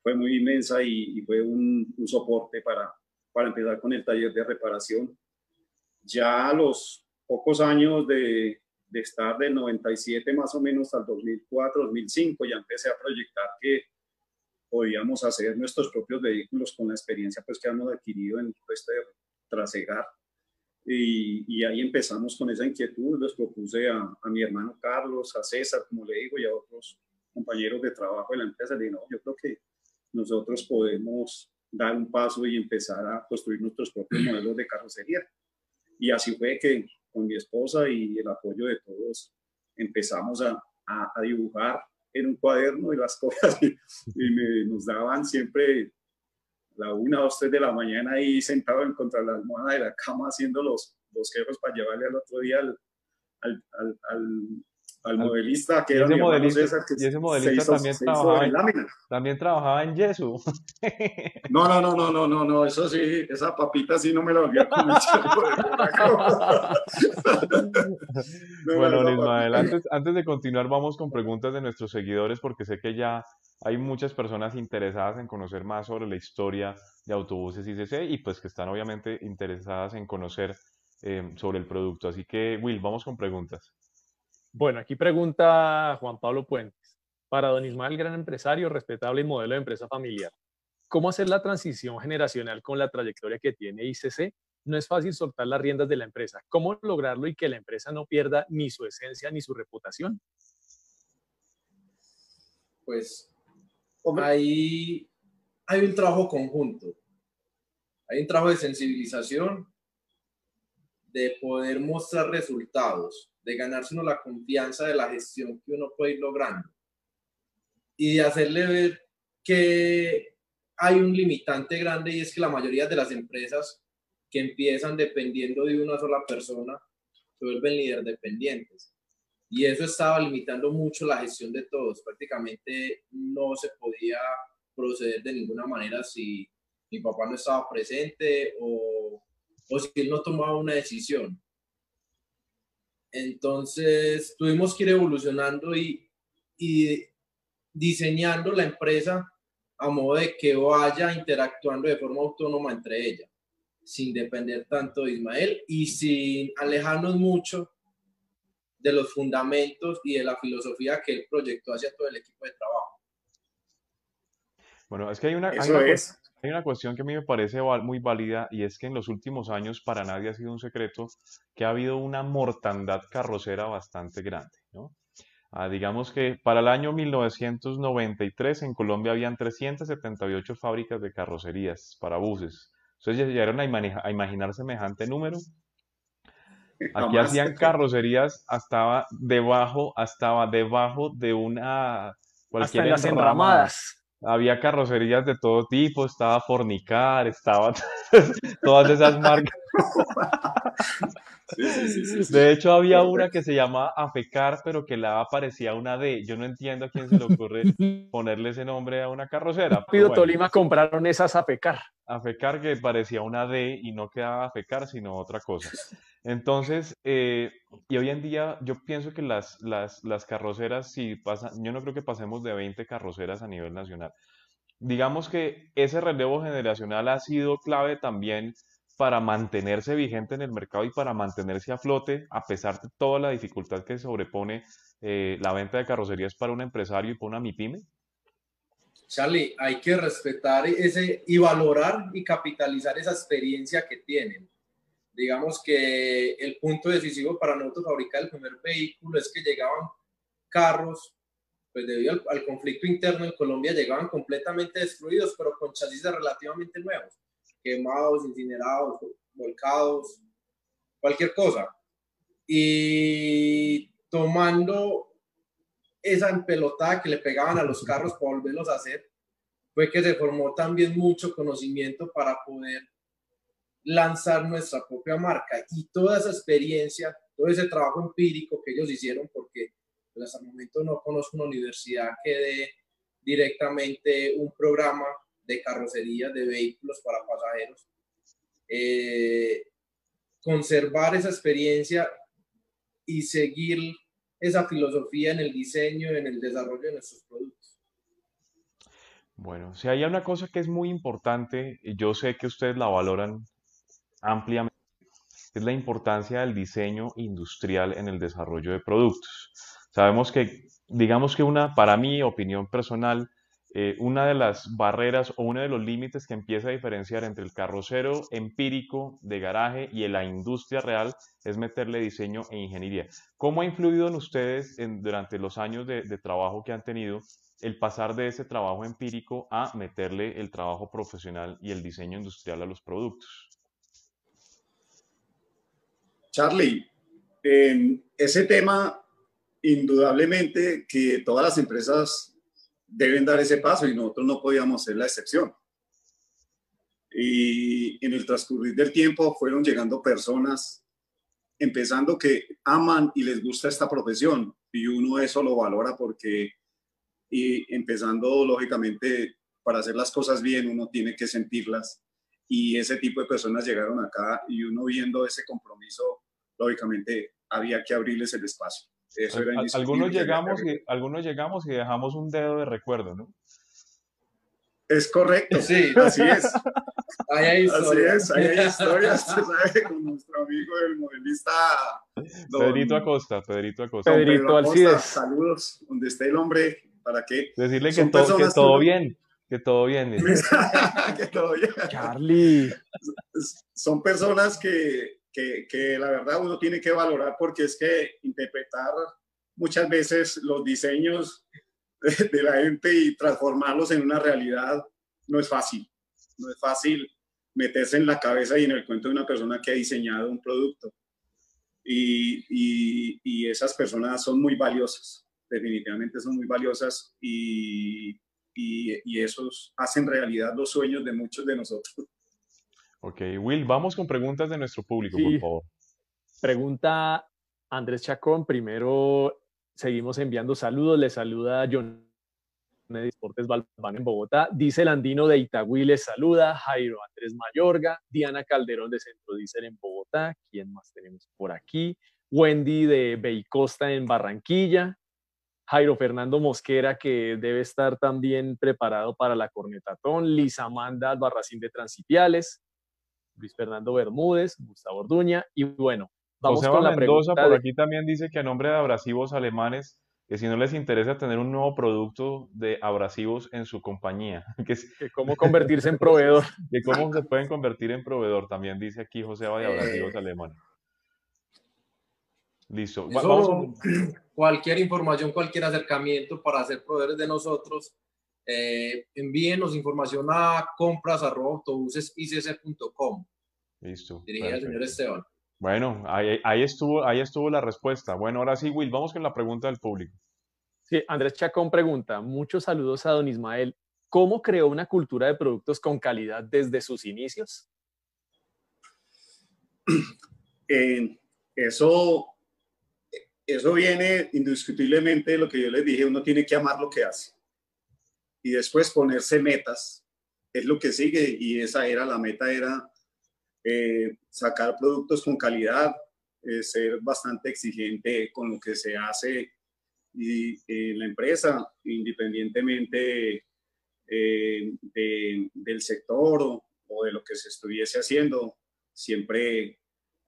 C: fue muy inmensa y, fue un, un, soporte para, para empezar con el taller de reparación. Ya a los pocos años de, de estar del 97 más o menos al 2004, 2005, ya empecé a proyectar que podíamos hacer nuestros propios vehículos con la experiencia pues, que hemos adquirido en este trasegar. Y, y, ahí empezamos con esa inquietud, les propuse a, a, mi hermano Carlos, a César, como le digo, y a otros compañeros de trabajo de la empresa. Le dije, no, yo creo que nosotros podemos dar un paso y empezar a construir nuestros propios modelos de carrocería. Y así fue que con mi esposa y el apoyo de todos, empezamos a, a, dibujar en un cuaderno y las cosas y, me, nos daban siempre la una dos, tres de la mañana ahí sentado en contra la almohada de la cama haciendo los bosquejos para llevarle al otro día al, al modelista que era
A: ese modelista, y ese modelista también, trabajaba en, también trabajaba en yeso.
C: No, no, no, no, no, no, no, eso sí, esa papita sí no me la volví a comer.
A: bueno, Ismael, antes, antes de continuar vamos con preguntas de nuestros seguidores porque sé que ya hay muchas personas interesadas en conocer más sobre la historia de autobuses ICC y pues que están obviamente interesadas en conocer eh, sobre el producto. Así que, Will, vamos con preguntas.
B: Bueno, aquí pregunta Juan Pablo Puentes. Para don Ismael, gran empresario, respetable y modelo de empresa familiar, ¿cómo hacer la transición generacional con la trayectoria que tiene ICC? No es fácil soltar las riendas de la empresa. ¿Cómo lograrlo y que la empresa no pierda ni su esencia ni su reputación?
D: Pues ahí hay un trabajo conjunto. Hay un trabajo de sensibilización, de poder mostrar resultados de ganarse la confianza de la gestión que uno puede ir logrando y de hacerle ver que hay un limitante grande y es que la mayoría de las empresas que empiezan dependiendo de una sola persona se vuelven líder dependientes. Y eso estaba limitando mucho la gestión de todos. Prácticamente no se podía proceder de ninguna manera si mi papá no estaba presente o, o si él no tomaba una decisión. Entonces tuvimos que ir evolucionando y, y diseñando la empresa a modo de que vaya interactuando de forma autónoma entre ellas, sin depender tanto de Ismael y sin alejarnos mucho de los fundamentos y de la filosofía que él proyectó hacia todo el equipo de trabajo.
A: Bueno, es que hay una, hay una, es. Hay una cuestión que a mí me parece muy válida y es que en los últimos años para nadie ha sido un secreto que ha habido una mortandad carrocera bastante grande, ¿no? Ah, digamos que para el año 1993 en Colombia habían 378 fábricas de carrocerías para buses. Entonces ya llegaron a, a imaginar semejante número. Aquí hacían carrocerías hasta debajo, hasta debajo de una
B: cualquier hasta las enramadas
A: había carrocerías de todo tipo, estaba Fornicar, estaba todas esas marcas. de hecho, había una que se llamaba Afecar, pero que la aparecía una D. Yo no entiendo a quién se le ocurre ponerle ese nombre a una carrocera.
B: Pido Tolima compraron esas Afecar.
A: Afecar que parecía una D y no quedaba Afecar, sino otra cosa. Entonces, eh, y hoy en día yo pienso que las, las, las carroceras, si pasan, yo no creo que pasemos de 20 carroceras a nivel nacional. Digamos que ese relevo generacional ha sido clave también para mantenerse vigente en el mercado y para mantenerse a flote a pesar de toda la dificultad que sobrepone eh, la venta de carrocerías para un empresario y para una MIPYME?
D: Charlie, hay que respetar ese y valorar y capitalizar esa experiencia que tienen. Digamos que el punto decisivo para nosotros fabricar el primer vehículo es que llegaban carros, pues debido al, conflicto interno en Colombia, llegaban completamente destruidos, pero con chasis relativamente nuevos, quemados, incinerados, volcados, cualquier cosa. Y tomando esa empelotada que le pegaban a los carros para volverlos a hacer, fue que se formó también mucho conocimiento para poder lanzar nuestra propia marca y toda esa experiencia, todo ese trabajo empírico que ellos hicieron, porque pues, hasta el momento no conozco una universidad que dé directamente un programa de carrocería de vehículos para pasajeros. Eh, conservar esa experiencia y seguir esa filosofía en el diseño, en el desarrollo de nuestros productos.
A: Bueno, si hay una cosa que es muy importante, yo sé que ustedes la valoran ampliamente, es la importancia del diseño industrial en el desarrollo de productos. Sabemos que, digamos que una, para mi opinión personal, eh, una de las barreras o uno de los límites que empieza a diferenciar entre el carrocero empírico de garaje y la industria real es meterle diseño e ingeniería. ¿Cómo ha influido en ustedes durante los años de, trabajo que han tenido el pasar de ese trabajo empírico a meterle el trabajo profesional y el diseño industrial a los productos?
C: Charlie, ese tema, indudablemente que todas las empresas deben dar ese paso y nosotros no podíamos ser la excepción. Y en el transcurrir del tiempo fueron llegando personas, empezando que aman y les gusta esta profesión y uno eso lo valora porque, y empezando lógicamente, para hacer las cosas bien uno tiene que sentirlas y ese tipo de personas llegaron acá y uno viendo ese compromiso, lógicamente había que abrirles el espacio
A: algunos, llegamos y, algunos llegamos y dejamos un dedo de recuerdo, ¿no?
C: Es correcto, sí, así es. Ahí hay historias. Así es, ahí hay historias, sabe, con nuestro amigo el modelista.
A: Pedrito Acosta, Pedrito Acosta.
C: Pedrito Alcides. Saludos, donde esté el hombre, ¿para qué?
A: Decirle que, todo, que todo bien, que todo bien.
C: que todo bien.
B: Charlie.
C: Son personas que, que, la verdad uno tiene que valorar porque es que interpretar muchas veces los diseños de, la gente y transformarlos en una realidad no es fácil. No es fácil meterse en la cabeza y en el cuento de una persona que ha diseñado un producto. Y, y, esas personas son muy valiosas, definitivamente son muy valiosas y, y esos hacen realidad los sueños de muchos de nosotros.
A: Ok, Will, vamos con preguntas de nuestro público, por favor.
B: Pregunta Andrés Chacón. Primero seguimos enviando saludos. Le saluda John de Deportes Balbán en Bogotá. Dice el andino de Itagüí, le saluda. Jairo Andrés Mayorga. Diana Calderón de Centro Diesel en Bogotá. ¿Quién más tenemos por aquí? Wendy de Beicosta en Barranquilla. Jairo Fernando Mosquera, que debe estar también preparado para la cornetatón. Lisa Amanda Albarracín de Transipiales. Luis Fernando Bermúdez, Gustavo Orduña y bueno,
A: vamos con la Mendoza por aquí también dice que a nombre de abrasivos alemanes que si no les interesa tener un nuevo producto de abrasivos en su compañía, que, es,
B: cómo convertirse en proveedor.
A: Que cómo se pueden convertir en proveedor, también dice aquí José de abrasivos eh. alemanes. Listo.
D: Cualquier información, cualquier acercamiento para hacer proveedores de nosotros, eh, envíenos información a compras.autobusesis.com.
A: Listo.
D: Dirigida al señor Esteban.
A: Bueno, ahí, ahí, estuvo, ahí estuvo la respuesta. Bueno, ahora sí, Will, vamos con la pregunta del público.
B: Sí, Andrés Chacón pregunta, muchos saludos a don Ismael. ¿Cómo creó una cultura de productos con calidad desde sus inicios?
C: Eh, eso, eso viene indiscutiblemente de lo que yo les dije, uno tiene que amar lo que hace y después ponerse metas. Es lo que sigue y esa era la meta, era eh, sacar productos con calidad, eh, ser bastante exigente con lo que se hace y eh, la empresa, independientemente del sector o, de lo que se estuviese haciendo, siempre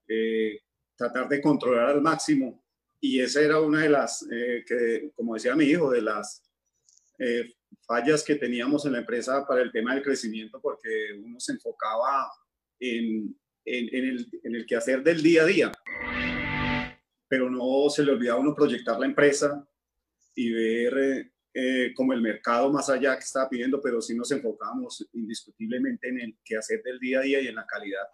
C: eh, tratar de controlar al máximo. Y esa era una de las, eh, que, como decía mi hijo, de las eh, fallas que teníamos en la empresa para el tema del crecimiento, porque uno se enfocaba en, en, el, en el quehacer del día a día, pero no se le olvidaba uno proyectar la empresa y ver eh, como el mercado más allá que estaba pidiendo, pero sí nos enfocamos indiscutiblemente en el quehacer del día a día y en la calidad.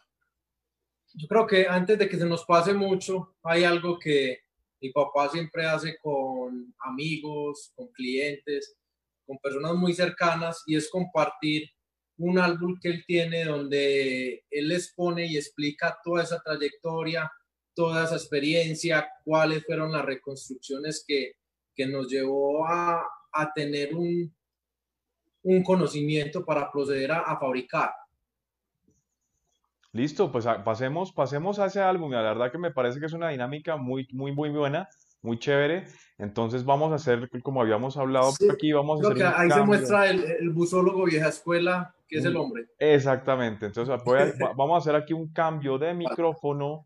D: Yo creo que antes de que se nos pase mucho, hay algo que mi papá siempre hace con amigos, con clientes, con personas muy cercanas y es compartir un álbum que él tiene donde él les pone y explica toda esa trayectoria, toda esa experiencia, cuáles fueron las reconstrucciones que, que nos llevó a, a tener un, un conocimiento para proceder a, fabricar.
A: Listo, pues pasemos, pasemos a ese álbum. La verdad que me parece que es una dinámica muy, muy, muy buena, muy chévere. Entonces vamos a hacer, como habíamos hablado aquí, vamos a hacer.
D: Que ahí se muestra el, el, busólogo vieja escuela, que es el hombre.
A: Exactamente. Entonces vamos a hacer aquí un cambio de micrófono.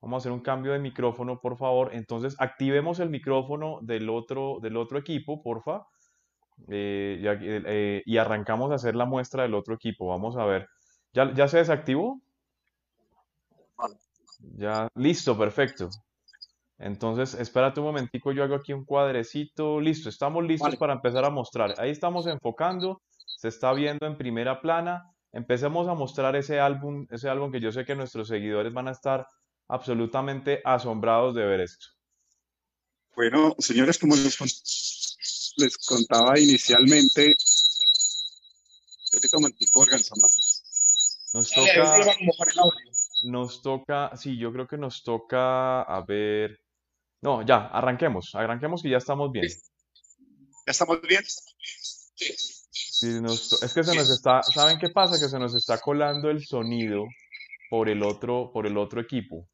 A: Vamos a hacer un cambio de micrófono, por favor. Entonces, activemos el micrófono del otro, del otro equipo, porfa. Eh, eh, y arrancamos a hacer la muestra del otro equipo. Vamos a ver. ¿Ya, ya se desactivó? Ya, listo, perfecto. Entonces, espérate un momentico, yo hago aquí un cuadrecito. Listo, estamos listos para empezar a mostrar. Ahí estamos enfocando, se está viendo en primera plana. Empecemos a mostrar ese álbum, ese álbum que yo sé que nuestros seguidores van a estar absolutamente asombrados de ver esto.
C: Bueno, señores, como les, les contaba inicialmente,
A: nos toca, nos toca, sí, yo creo que nos toca, a ver, no, ya, arranquemos, arranquemos que ya estamos bien.
C: ¿Ya estamos bien?
A: Sí. es que se nos está, ¿saben qué pasa? Que se nos está colando el sonido por el otro, por el otro equipo.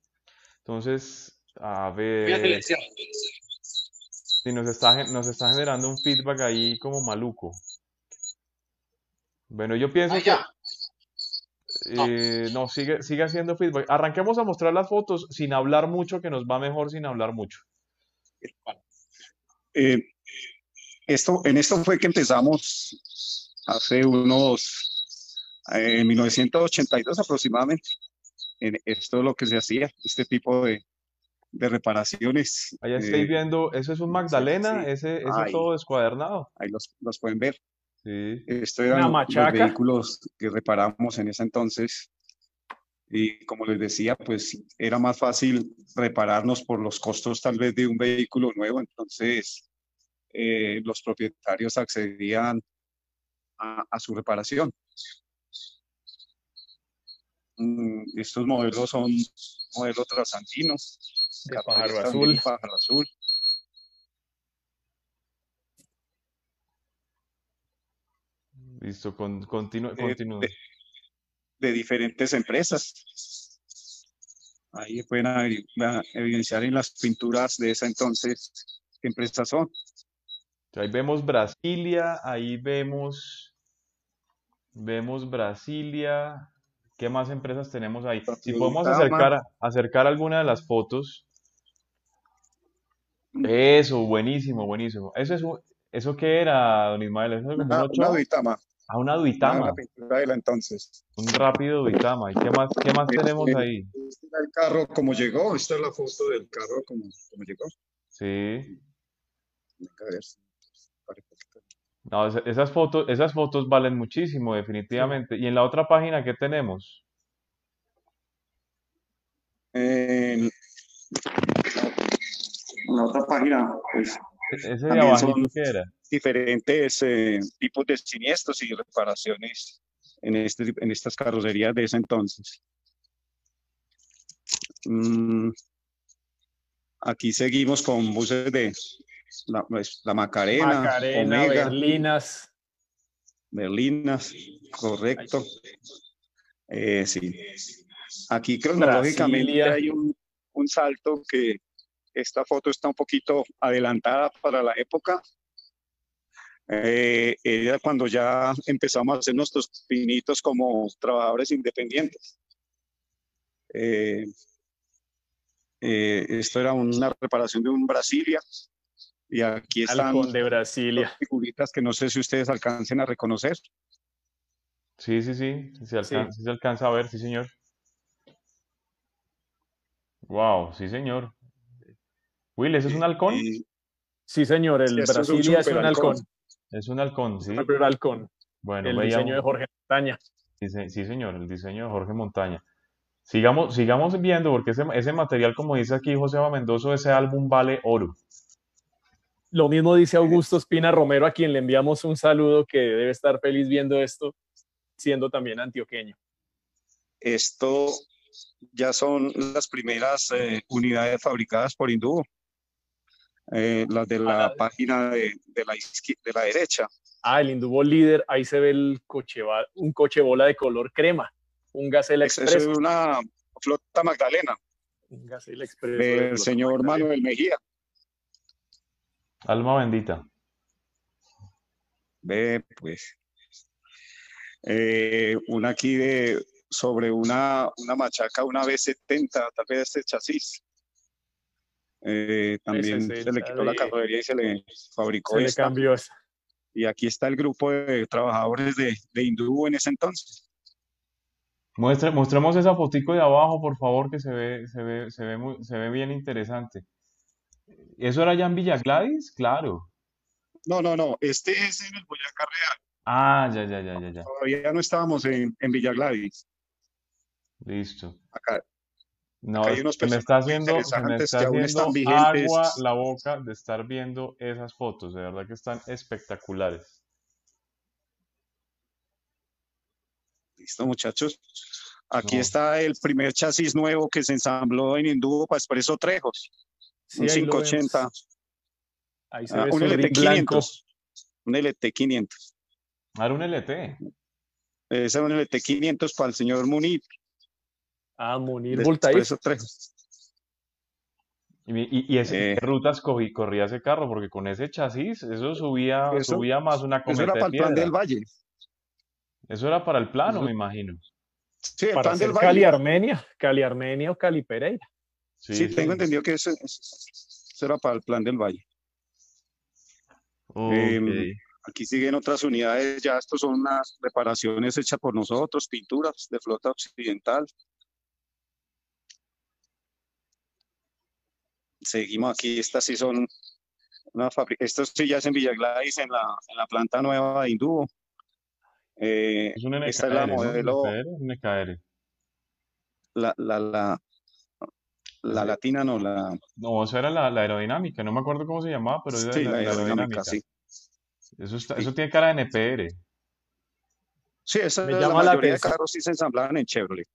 A: Entonces, a ver. Si nos está, nos está generando un feedback ahí como maluco. Bueno, yo pienso que. Eh, no, sigue, sigue haciendo feedback. Arranquemos a mostrar las fotos sin hablar mucho, que nos va mejor sin hablar mucho.
C: Eh, esto, en esto fue que empezamos hace unos, eh, en 1982 aproximadamente esto es lo que se hacía, este tipo de, de reparaciones.
A: Allá estáis eh, viendo, ¿eso es un Magdalena? ¿Ese, ese todo descuadernado?
C: Ahí los, los pueden ver.
A: Sí.
C: Esto eran los vehículos que reparamos en ese entonces. Y como les decía, pues era más fácil repararnos por los costos tal vez de un vehículo nuevo. Entonces, eh, los propietarios accedían a, a su reparación. Mm, estos modelos son modelos trasantinos.
A: De pájaro azul.
C: Pájaro azul.
A: Listo, con, continúe.
C: De, diferentes empresas. Ahí pueden evidenciar en las pinturas de esa entonces qué empresas son.
A: Ahí vemos Brasilia, ahí vemos, vemos Brasilia, ¿Qué más empresas tenemos ahí? Si podemos acercar, acercar alguna de las fotos. Eso, buenísimo, buenísimo. ¿Eso, es, ¿eso qué era, don Ismael? ¿Eso
C: es una, una duitama.
A: Ah, una duitama.
C: Una entonces.
A: Un rápido duitama. ¿Y qué más, qué más tenemos ahí?
C: Este era el carro como llegó. Esta es la foto del carro como, como llegó.
A: Sí. A. No, esas fotos, esas fotos valen muchísimo, definitivamente. ¿Y en la otra página qué tenemos?
C: En la otra página, pues.
A: Ese ¿qué era?
C: Diferentes eh, tipos de siniestros y reparaciones en, este, en estas carrocerías de ese entonces. Mm, aquí seguimos con buses de la, pues, la Macarena,
B: Macarena Berlinas.
C: Berlinas, correcto. Eh, sí. Aquí cronológicamente hay un, un, salto que esta foto está un poquito adelantada para la época. Eh, era cuando ya empezamos a hacer nuestros pinitos como trabajadores independientes. Eh, eh, esto era una reparación de un Brasilia. Y aquí están
B: de Brasilia.
C: figuritas que no sé si ustedes alcancen a reconocer.
A: Sí, sí, sí, se alcanza, se alcanza a ver, sí, señor. Wow, sí, señor. Will, ¿ese es un halcón?
B: sí, señor, el Brasilia es un, halcón.
A: Es un halcón, sí.
B: El halcón. Bueno, el diseño de Jorge Montaña.
A: Sí, sí, señor, el diseño de Jorge Montaña. Sigamos, sigamos viendo, porque ese, ese material, como dice aquí José Mendoza, ese álbum vale oro.
B: Lo mismo dice Augusto Espina Romero, a quien le enviamos un saludo, que debe estar feliz viendo esto, siendo también antioqueño.
C: Esto ya son las primeras eh, unidades fabricadas por Hindú, eh, las de la ah, página de, de, la, de la derecha.
B: Ah, el Indubo líder, ahí se ve el coche, un coche bola de color crema un Gacela Express.
C: Es una flota Magdalena.
B: Un Gacela Express.
C: Del señor Manuel Mejía.
A: Alma bendita.
C: Ve, pues. Eh, una aquí de sobre una, una machaca, una B70, tal vez este chasis. Eh, también se le quitó la carrocería y se le fabricó
B: se Le cambió esa.
C: Y aquí está el grupo de trabajadores de, de Hindú en ese entonces.
A: Muestre, mostremos esa fotico de abajo, por favor, que se ve, se ve, se ve, muy, se ve bien interesante. ¿Eso era ya en Villa Gladys? Claro.
C: No, no, no. Este es en el Boyacá Real.
A: Ah, ya, ya, ya, ya, ya.
C: Todavía no estábamos en, en Villa Gladys.
A: Listo.
C: Acá.
A: No, hay unos me está haciendo, me está haciendo agua la boca de estar viendo esas fotos. De verdad que están espectaculares.
C: Listo, muchachos. Aquí está el primer chasis nuevo que se ensambló en Indubo para Expreso Trejos. un 580.
B: Ahí se ah, ve un LT500.
C: Un LT500.
A: Ah, era un LT.
C: Ese es un LT500 para el señor Munir.
B: Ah, Munir Voltaí.
C: Trejos.
A: ¿Y, y, ese, eh. rutas corría ese carro? Porque con ese chasis, eso subía, subía más una cometa
C: Eso era para el plan del Valle.
A: Eso era para el plano, me imagino.
B: Sí, el para plan del Cali Armenia, Cali Armenia o Cali Pereira.
C: Sí, tengo entendido que eso, era para el plan del Valle. Em, aquí siguen otras unidades, ya estos son unas reparaciones hechas por nosotros, pinturas de flota occidental. Seguimos aquí, estas sí son una fábrica, estos sí ya es en Villa Gladys, en la, en la planta nueva de Indubo. Eh,
A: es un NKR, esta es la modelo.
C: La, la, la, la latina no, la...
A: No, esa era la, la, aerodinámica, no me acuerdo cómo se llamaba, pero
C: sí, la, aerodinámica, sí.
A: Eso, está, eso tiene cara de NPR.
C: Sí, esa, me la llama mayoría la de carros sí se ensamblaban en Chevrolet.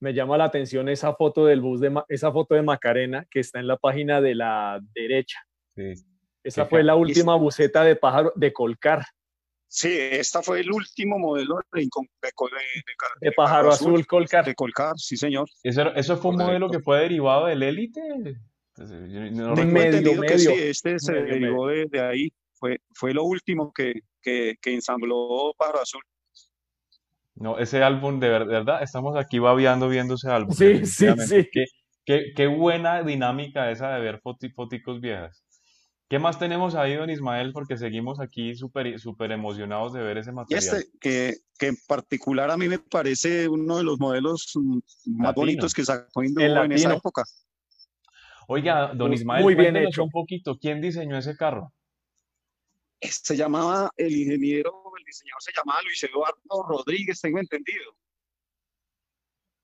B: Me llama la atención esa foto del bus de esa foto de Macarena que está en la página de la derecha. Sí. Esa fue la última buceta de pájaro de Colcar.
C: Sí, esta fue el último modelo de, de,
B: de, pájaro azul, Colcar.
C: De Colcar, sí, señor.
A: ¿Eso, fue un modelo que fue derivado del Elite?
C: Pues, no de medio, medio. sí, este se derivó de, ahí. Fue, fue lo último que, que, que ensambló Pájaro Azul.
A: No, ese álbum, de verdad, estamos aquí babeando viendo ese álbum.
B: Sí, sí, sí.
A: Qué, qué, qué, buena dinámica esa de ver foticos viejas. ¿Qué más tenemos ahí, don Ismael? Porque seguimos aquí súper super emocionados de ver ese material.
C: Y este, que, que, en particular a mí me parece uno de los modelos más bonitos que sacó Indú en esa época.
A: Oiga, don Ismael, muy bien hecho un poquito. ¿Quién diseñó ese carro?
C: Se llamaba, el ingeniero, diseñador se llamaba Luis Eduardo Rodríguez, tengo entendido.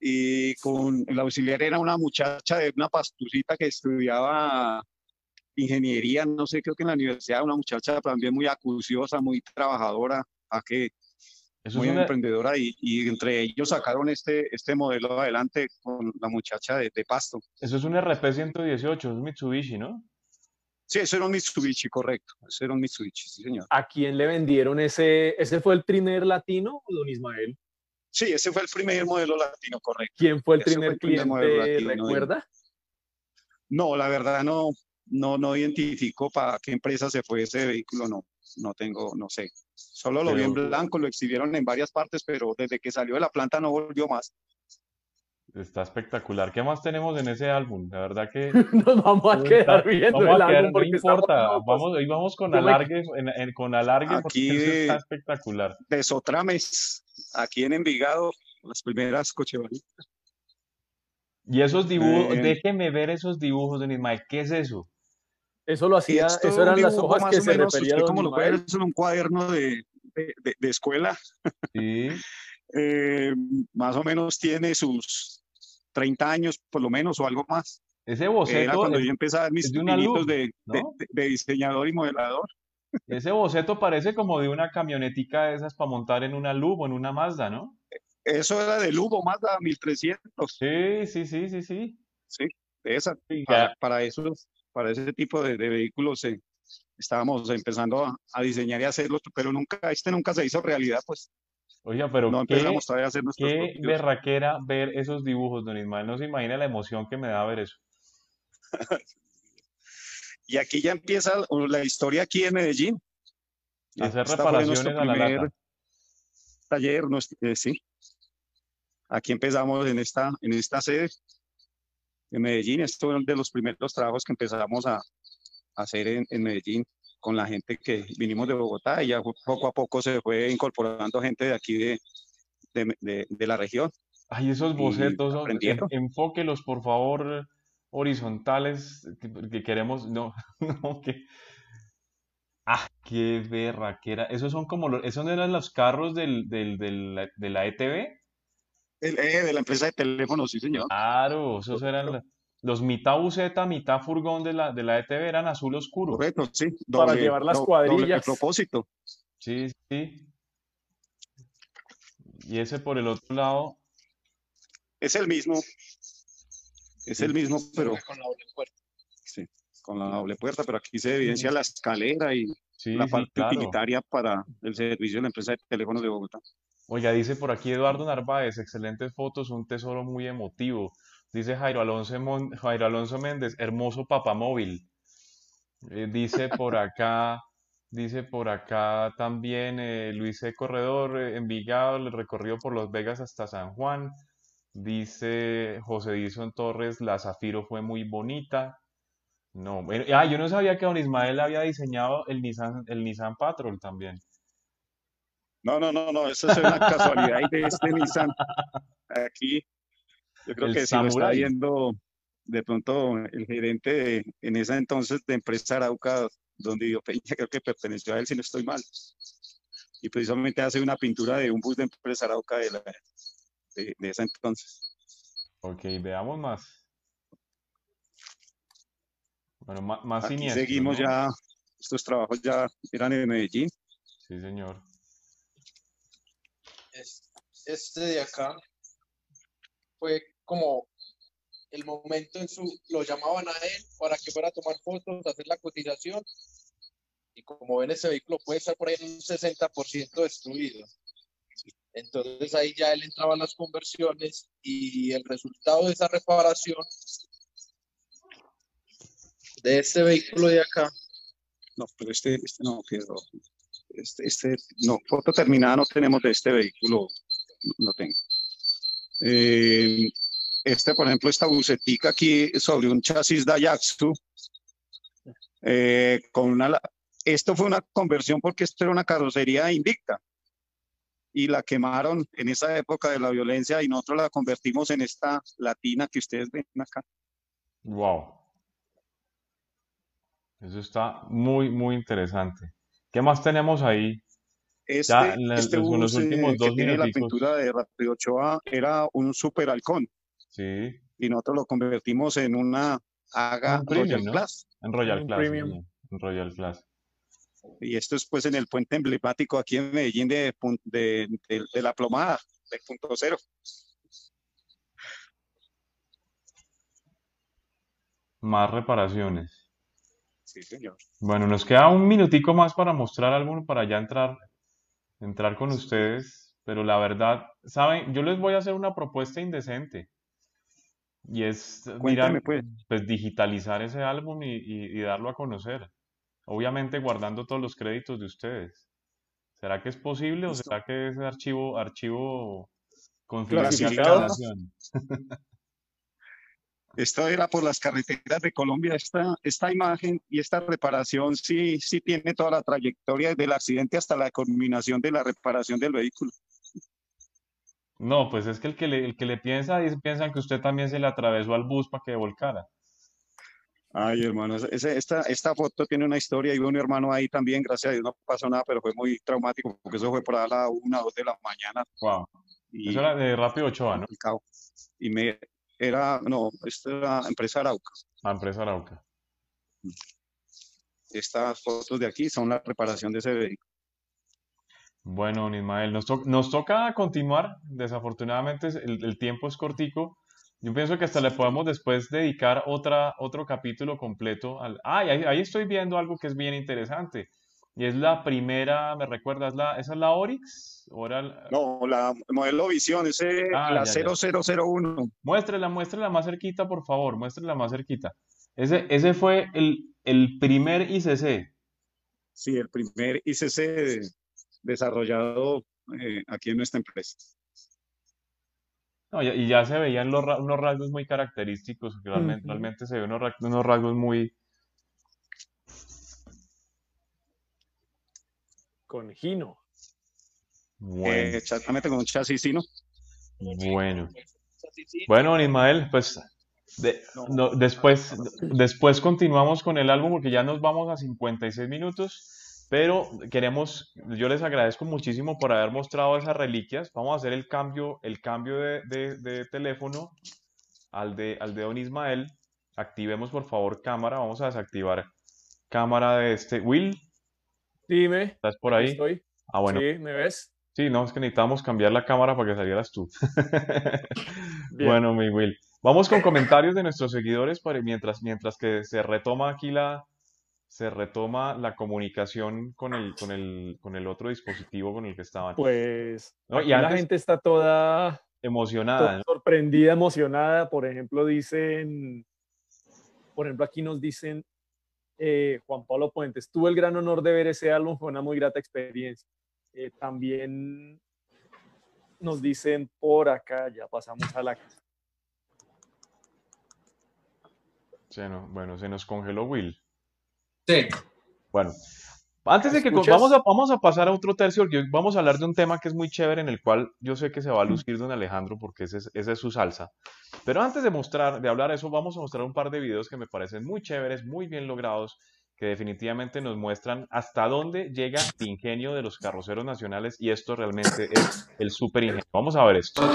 C: Y con el auxiliar era una muchacha de una pastucita que estudiaba ingeniería, no sé, creo que en la universidad, una muchacha también muy acuciosa, muy trabajadora, a que muy emprendedora y, y, entre ellos sacaron este, este modelo adelante con la muchacha de, de Pasto.
A: Eso es un RP118, es un Mitsubishi, ¿no?
C: Sí, eso era un Mitsubishi, correcto. Eso era un Mitsubishi, sí, señor.
B: ¿A quién le vendieron ese? ¿Ese fue el primer latino, don Ismael?
C: Sí, ese fue el primer modelo latino, correcto.
B: ¿Quién fue el primer, cliente, recuerda?
C: No, la verdad no, no, no identifico para qué empresa se fue ese vehículo, no, no tengo, no sé. Solo lo vi en blanco, lo exhibieron en varias partes, pero desde que salió de la planta no volvió más.
A: Está espectacular. ¿Qué más tenemos en ese álbum? La verdad que
B: Nos vamos a quedar viendo
A: vamos
B: el
A: a quedar,
B: álbum
A: no
B: porque estamos
A: importa.
B: locos.
A: Vamos, hoy vamos con alargue, en- en- con alargue porque
C: Aquí
A: eso está
C: de-
A: espectacular.
C: De Sotrames, aquí en Envigado, las primeras cochevalitas.
A: Y esos dibujos,
C: Eh.
A: déjeme ver esos dibujos, don Ismael. ¿Qué es eso?
B: Eso lo hacía, eso eran las hojas que se
C: menos,
B: refería
C: como lo puede ver,
B: Ismael.
C: es en un cuaderno de, de- de- de escuela.
A: Sí.
C: Eh, más o menos tiene sus 30 años, por lo menos, o algo más.
A: Ese
C: Era
A: boceto,
C: cuando
A: es-
C: yo empecé a dar mis
A: de
C: pinitos de, diseñador y modelador.
A: ese boceto parece como de una camionetica de esas para montar en una Lub o en una Mazda, ¿no?
C: Eso era de Lugo, Mazda 1300,
A: Sí, sí, sí, sí, sí.
C: sí, esa.
A: Sí,
C: Para, para esos, para ese tipo de, de vehículos eh, estábamos empezando a, a diseñar y hacerlos, pero nunca, este nunca se hizo realidad, pues
A: Oiga, pero
C: no
A: qué,
C: empezamos todavía a hacer
A: qué berraquera ver esos dibujos, don Ismael. No se imagina la emoción que me da ver eso.
C: Y aquí ya empieza la historia aquí en Medellín.
A: Hacer reparaciones a la lata.
C: taller, nuestro- eh, sí. Aquí empezamos en esta, en esta sede en Medellín. Esto fue uno de los primeros trabajos que empezamos a, a hacer en, en Medellín con la gente que vinimos de Bogotá y ya poco a poco se fue incorporando gente de aquí de, de, de- de la región.
A: Ay, esos bocetos, enfóquelos, por favor, horizontales, que, que queremos, no, no, que... Ah, qué berraquera. Esos son como los, esos no eran los carros del, del, del- de la ETV.
C: El, eh, de la empresa de teléfonos, sí señor.
A: Claro, esos eran la- los mitad buseta, mitad furgón de la, de la ETV, eran azul oscuro.
C: Correcto, sí.
B: Para llevar las cuadrillas.
C: Doble propósito.
A: Sí, sí. Y ese por el otro lado,
C: Es el mismo. Es el mismo, pero
D: Con la doble puerta.
C: sí, con la doble puerta, pero aquí se evidencia la escalera y
A: sí,
C: la
A: sí,
C: parte
A: claro.
C: utilitaria para el servicio de la empresa de teléfonos de Bogotá.
A: Oiga, dice por aquí Eduardo Narváez, excelentes fotos, un tesoro muy emotivo. Dice Jairo Alonso, Mon- Jairo Alonso Méndez, hermoso papamóvil. Eh, dice por acá, dice por acá también eh, Luis C. Corredor, eh, Envigado, el recorrido por Los Vegas hasta San Juan. Dice José Dison Torres, la Zafiro fue muy bonita. No, bueno, ah, yo no sabía que don Ismael había diseñado el Nissan, el Nissan Patrol también.
C: No, no, no, no, eso es una casualidad de este Nissan. Aquí, yo creo
A: El
C: que si lo está viendo de pronto el gerente de- en esa entonces de empresa Arauca, donde dio Peña, creo que perteneció a él, si no estoy mal. Y precisamente hace una pintura de un bus de empresa Arauca de, la, de, de esa entonces.
A: Ok, veamos más. Bueno, ma- más
C: Aquí
A: siniestro,
C: seguimos
A: ¿no?
C: ya, estos trabajos ya eran en Medellín.
A: Sí, señor.
D: Es- Este de acá fue como el momento en su, lo llamaban a él para que fuera a tomar fotos, hacer la cotización. Y como ven, ese vehículo puede estar por ahí en un 60% destruido. Entonces ahí ya él entraba a las conversiones y el resultado de esa reparación de este vehículo de acá
C: No, pero este, este no quedó. Este, este, no, foto terminada no tenemos de este vehículo, no tengo. Eh, este, por ejemplo, esta bucetica aquí sobre un chasis Daihatsu, eh, con una, esto fue una conversión porque esto era una carrocería invicta y la quemaron en esa época de la violencia y nosotros la convertimos en esta latina que ustedes ven acá.
A: Wow. Eso está muy, muy interesante. ¿Qué más tenemos ahí?
C: Este,
A: Ya, la-
C: este
A: los- los
C: bus eh,
A: últimos
C: que
A: dos
C: tiene la pintura de Rápido Ochoa era un super halcón
A: Sí,
C: y nosotros lo convertimos en una Haga
A: Un premium,
C: Royal
A: ¿no?
C: Class.
A: en Royal
B: Un
A: Class.
B: premium.
A: en Royal Class.
C: Y esto es pues en el puente emblemático aquí en Medellín de, pun- de, de- de la plomada, de punto cero.
A: Más reparaciones.
C: Sí, señor.
A: Bueno, nos queda un minutico más para mostrar alguno para ya entrar, entrar con ustedes, pero la verdad, ¿saben? Yo les voy a hacer una propuesta indecente y es
C: Cuéntame
A: mirar,
C: pues.
A: pues digitalizar ese álbum y, y- y darlo a conocer, obviamente guardando todos los créditos de ustedes. ¿Será que es posible o será que es archivo, archivo Con
B: Clasificado.
A: clasificación.
C: Esto era por las carreteras de Colombia. Esta, esta imagen y esta reparación sí, sí tiene toda la trayectoria desde el accidente hasta la culminación de la reparación del vehículo.
A: No, pues es que el que le, el que le piensa, dice, piensan que usted también se le atravesó al bus para que volcara.
C: Ay, hermano, ese- esta, esta foto tiene una historia. Iba un hermano ahí también, gracias a Dios no pasó nada, pero fue muy traumático porque eso fue por a la una, dos de la mañana.
A: Wow.
C: Y,
A: Eso era de Rápido Ochoa, ¿no?
C: Y me era, no, esta era empresa Arauca.
A: La empresa Arauca.
C: Estas fotos de aquí son la reparación de ese vehículo.
A: Bueno, don Ismael, nos, to- nos toca continuar. Desafortunadamente es- el, el tiempo es cortico. Yo pienso que hasta le podemos después dedicar otra, otro capítulo completo al... Ah, ahí, ahí estoy viendo algo que es bien interesante. Y es la primera, ¿me recuerdas? La, ¿esa es la Oryx? ¿O era el-
C: No, la modelo Visión, ese,
A: Ah,
C: la
A: ya, ya.
C: 0001.
A: Muéstrela, muéstrela más cerquita, por favor, muéstrela más cerquita. Ese, ese fue el, el primer ICC.
C: Sí, el primer ICC de- desarrollado eh, aquí en nuestra empresa.
A: No, y, ya se veían los, ra- unos rasgos muy característicos, que realmente, se ven unos, unos rasgos muy...
B: Con Gino.
A: Bueno,
C: Eh, exactamente con un chasis, ¿sí, no?
A: bueno. Bueno, Ismael, pues de- no, después, después continuamos con el álbum porque ya nos vamos a 56 minutos, pero queremos, yo les agradezco muchísimo por haber mostrado esas reliquias. Vamos a hacer el cambio, el cambio de, de- de teléfono al de, al de don Ismael. Activemos por favor cámara, vamos a desactivar cámara de este. Will,
B: Dime.
A: ¿estás por ahí?
B: Estoy.
A: Ah, bueno.
B: Sí, ¿me ves?
A: Sí, no, es que necesitábamos cambiar la cámara para que salieras tú. Bueno, mi Will. Vamos con comentarios de nuestros seguidores para mientras, mientras que se retoma aquí la, se retoma la comunicación con el, con el, con el otro dispositivo con el que estaban.
B: Pues
A: No, y
B: la gente está toda,
A: Emocionada,
B: toda
A: ¿no?
B: sorprendida, emocionada. Por ejemplo, dicen, por ejemplo, aquí nos dicen eh, Juan Pablo Puentes, tuve el gran honor de ver ese álbum, fue una muy grata experiencia. Eh, también nos dicen por acá, ya pasamos a la
A: Se nos- bueno, se nos congeló Will.
D: Sí.
A: Bueno, antes de que vamos a, vamos a pasar a otro tercio, porque vamos a hablar de un tema que es muy chévere, en el cual yo sé que se va a lucir don Alejandro, porque ese es, esa es su salsa. Pero antes de mostrar, de hablar eso, vamos a mostrar un par de videos que me parecen muy chéveres, muy bien logrados, que definitivamente nos muestran hasta dónde llega el ingenio de los carroceros nacionales, y esto realmente es el super ingenio. Vamos a ver esto.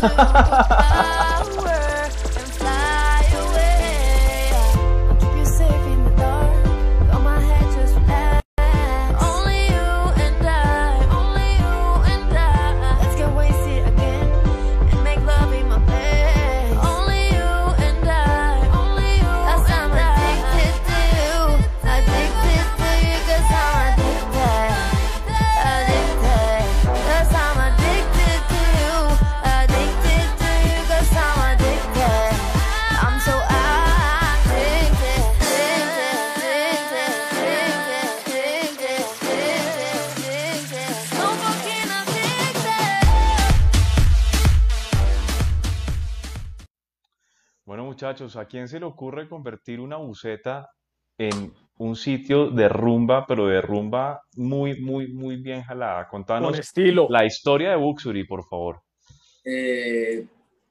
E: 哈哈哈哈哈
A: 哈。Muchachos, ¿a quién se le ocurre convertir una buceta en un sitio de rumba, pero de rumba muy, muy, muy bien jalada?
B: con
A: Contanos
B: estilo.
A: la historia de Buxury, por favor.
D: Eh,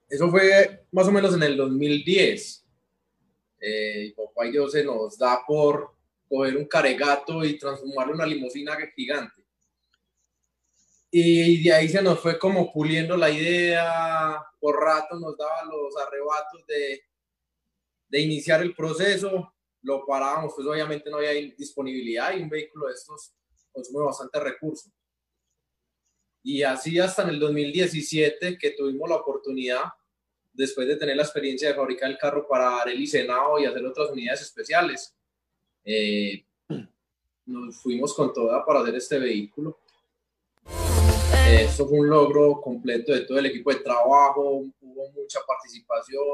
D: eso fue más o menos en el 2010. Eh, mi papá y yo se nos da por coger un caregato y transformarlo en una limusina gigante. Y de ahí se nos fue como puliendo la idea, por rato nos daba los arrebatos de, de iniciar el proceso, lo parábamos, pues obviamente no había disponibilidad y un vehículo de estos consume bastante recursos. Y así hasta en el 2017 que tuvimos la oportunidad, después de tener la experiencia de fabricar el carro para el Senado y hacer otras unidades especiales, eh, nos fuimos con toda para hacer este vehículo. Esto fue un logro completo de todo el equipo de trabajo, hubo mucha participación,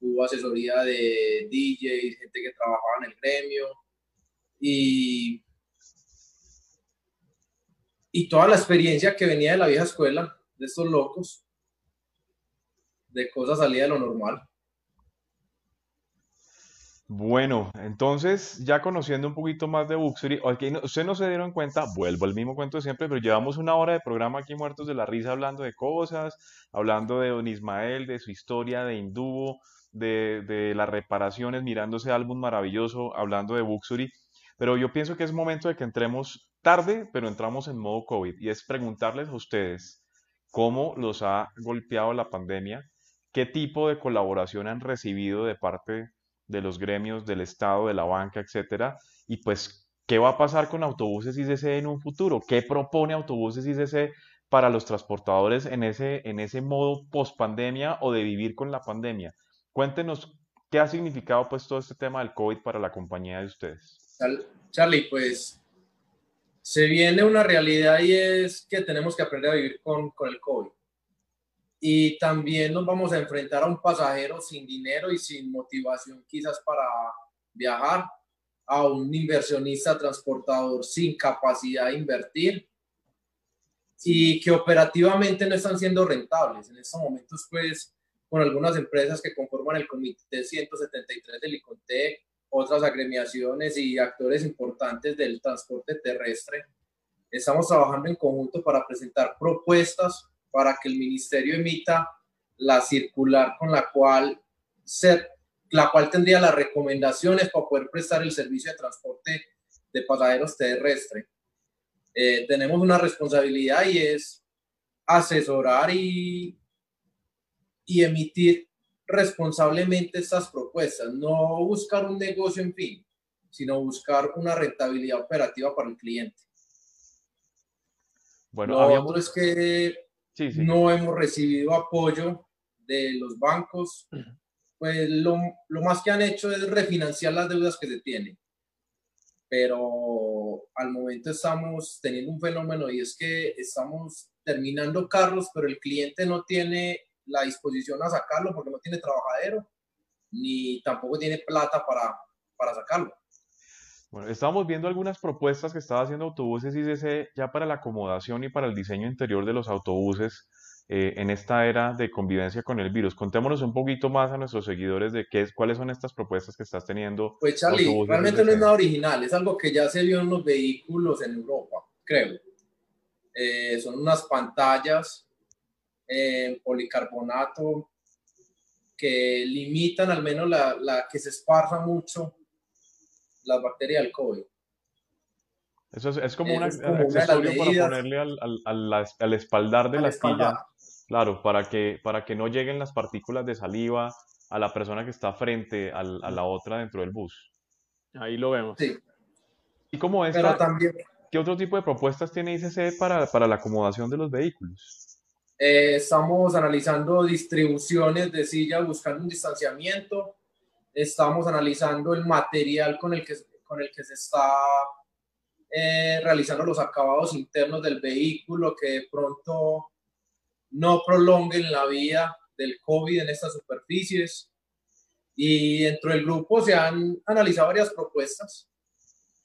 D: hubo asesoría de DJs, gente que trabajaba en el gremio y, y toda la experiencia que venía de la vieja escuela, de estos locos, de cosas salía de lo normal.
A: Bueno, entonces ya conociendo un poquito más de Buxury, okay, no- ustedes no se dieron cuenta, vuelvo al mismo cuento de siempre, pero llevamos una hora de programa aquí muertos de la risa hablando de cosas, hablando de Don Ismael, de su historia de Indubo, de, las reparaciones, mirando ese álbum maravilloso, hablando de Buxury, pero yo pienso que es momento de que entremos tarde, pero entramos en modo COVID, y es preguntarles a ustedes cómo los ha golpeado la pandemia, qué tipo de colaboración han recibido de parte de los gremios, del Estado, de la banca, etcétera, y pues, ¿qué va a pasar con Autobuses ICC en un futuro? ¿Qué propone Autobuses ICC para los transportadores en ese, en ese modo post-pandemia o de vivir con la pandemia? Cuéntenos qué ha significado pues todo este tema del COVID para la compañía de ustedes.
D: Char- Charlie, pues se viene una realidad y es que tenemos que aprender a vivir con, con el COVID. Y también nos vamos a enfrentar a un pasajero sin dinero y sin motivación quizás para viajar, a un inversionista transportador sin capacidad de invertir y que operativamente no están siendo rentables. En estos momentos, pues, con algunas empresas que conforman el Comité 173 del ICONTEC, otras agremiaciones y actores importantes del transporte terrestre, estamos trabajando en conjunto para presentar propuestas para que el ministerio emita la circular con la cual, se, la cual tendría las recomendaciones para poder prestar el servicio de transporte de pasajeros terrestre. Eh, tenemos una responsabilidad y es asesorar y, y emitir responsablemente estas propuestas, no buscar un negocio en fin, sino buscar una rentabilidad operativa para el cliente.
A: Bueno,
D: Lo
A: habíamos...
D: es que
A: Sí, sí.
D: no hemos recibido apoyo de los bancos, pues lo, lo más que han hecho es refinanciar las deudas que se tienen. Pero al momento estamos teniendo un fenómeno y es que estamos terminando carros, pero el cliente no tiene la disposición a sacarlo porque no tiene trabajadero, ni tampoco tiene plata para, para sacarlo.
A: Bueno, estábamos viendo algunas propuestas que estaba haciendo Autobuses ICC ya para la acomodación y para el diseño interior de los autobuses eh, en esta era de convivencia con el virus. Contémonos un poquito más a nuestros seguidores de qué es, cuáles son estas propuestas que estás teniendo.
D: Pues Charlie,
A: Autobuses
D: realmente no es nada original, es algo que ya se vio en los vehículos en Europa, creo. Eh, son unas pantallas en policarbonato que limitan al menos la, la que se esparza mucho las bacterias del COVID.
A: Eso es, es como
D: Eso
A: un
D: es como
A: accesorio para ponerle al, al, al, al espaldar de la
D: la espalda.
A: astilla, claro, para que, para que no lleguen las partículas de saliva a la persona que está frente al- a la otra dentro del bus.
B: Ahí lo vemos.
D: Sí,
A: ¿Y cómo esta,
D: también
A: qué otro tipo de propuestas tiene ICC para, para la acomodación de los vehículos?
D: Eh, estamos analizando distribuciones de sillas buscando un distanciamiento. Estamos analizando el material con el que, con el que se está eh, realizando los acabados internos del vehículo que de pronto no prolonguen la vida del COVID en estas superficies. Y dentro del grupo se han analizado varias propuestas,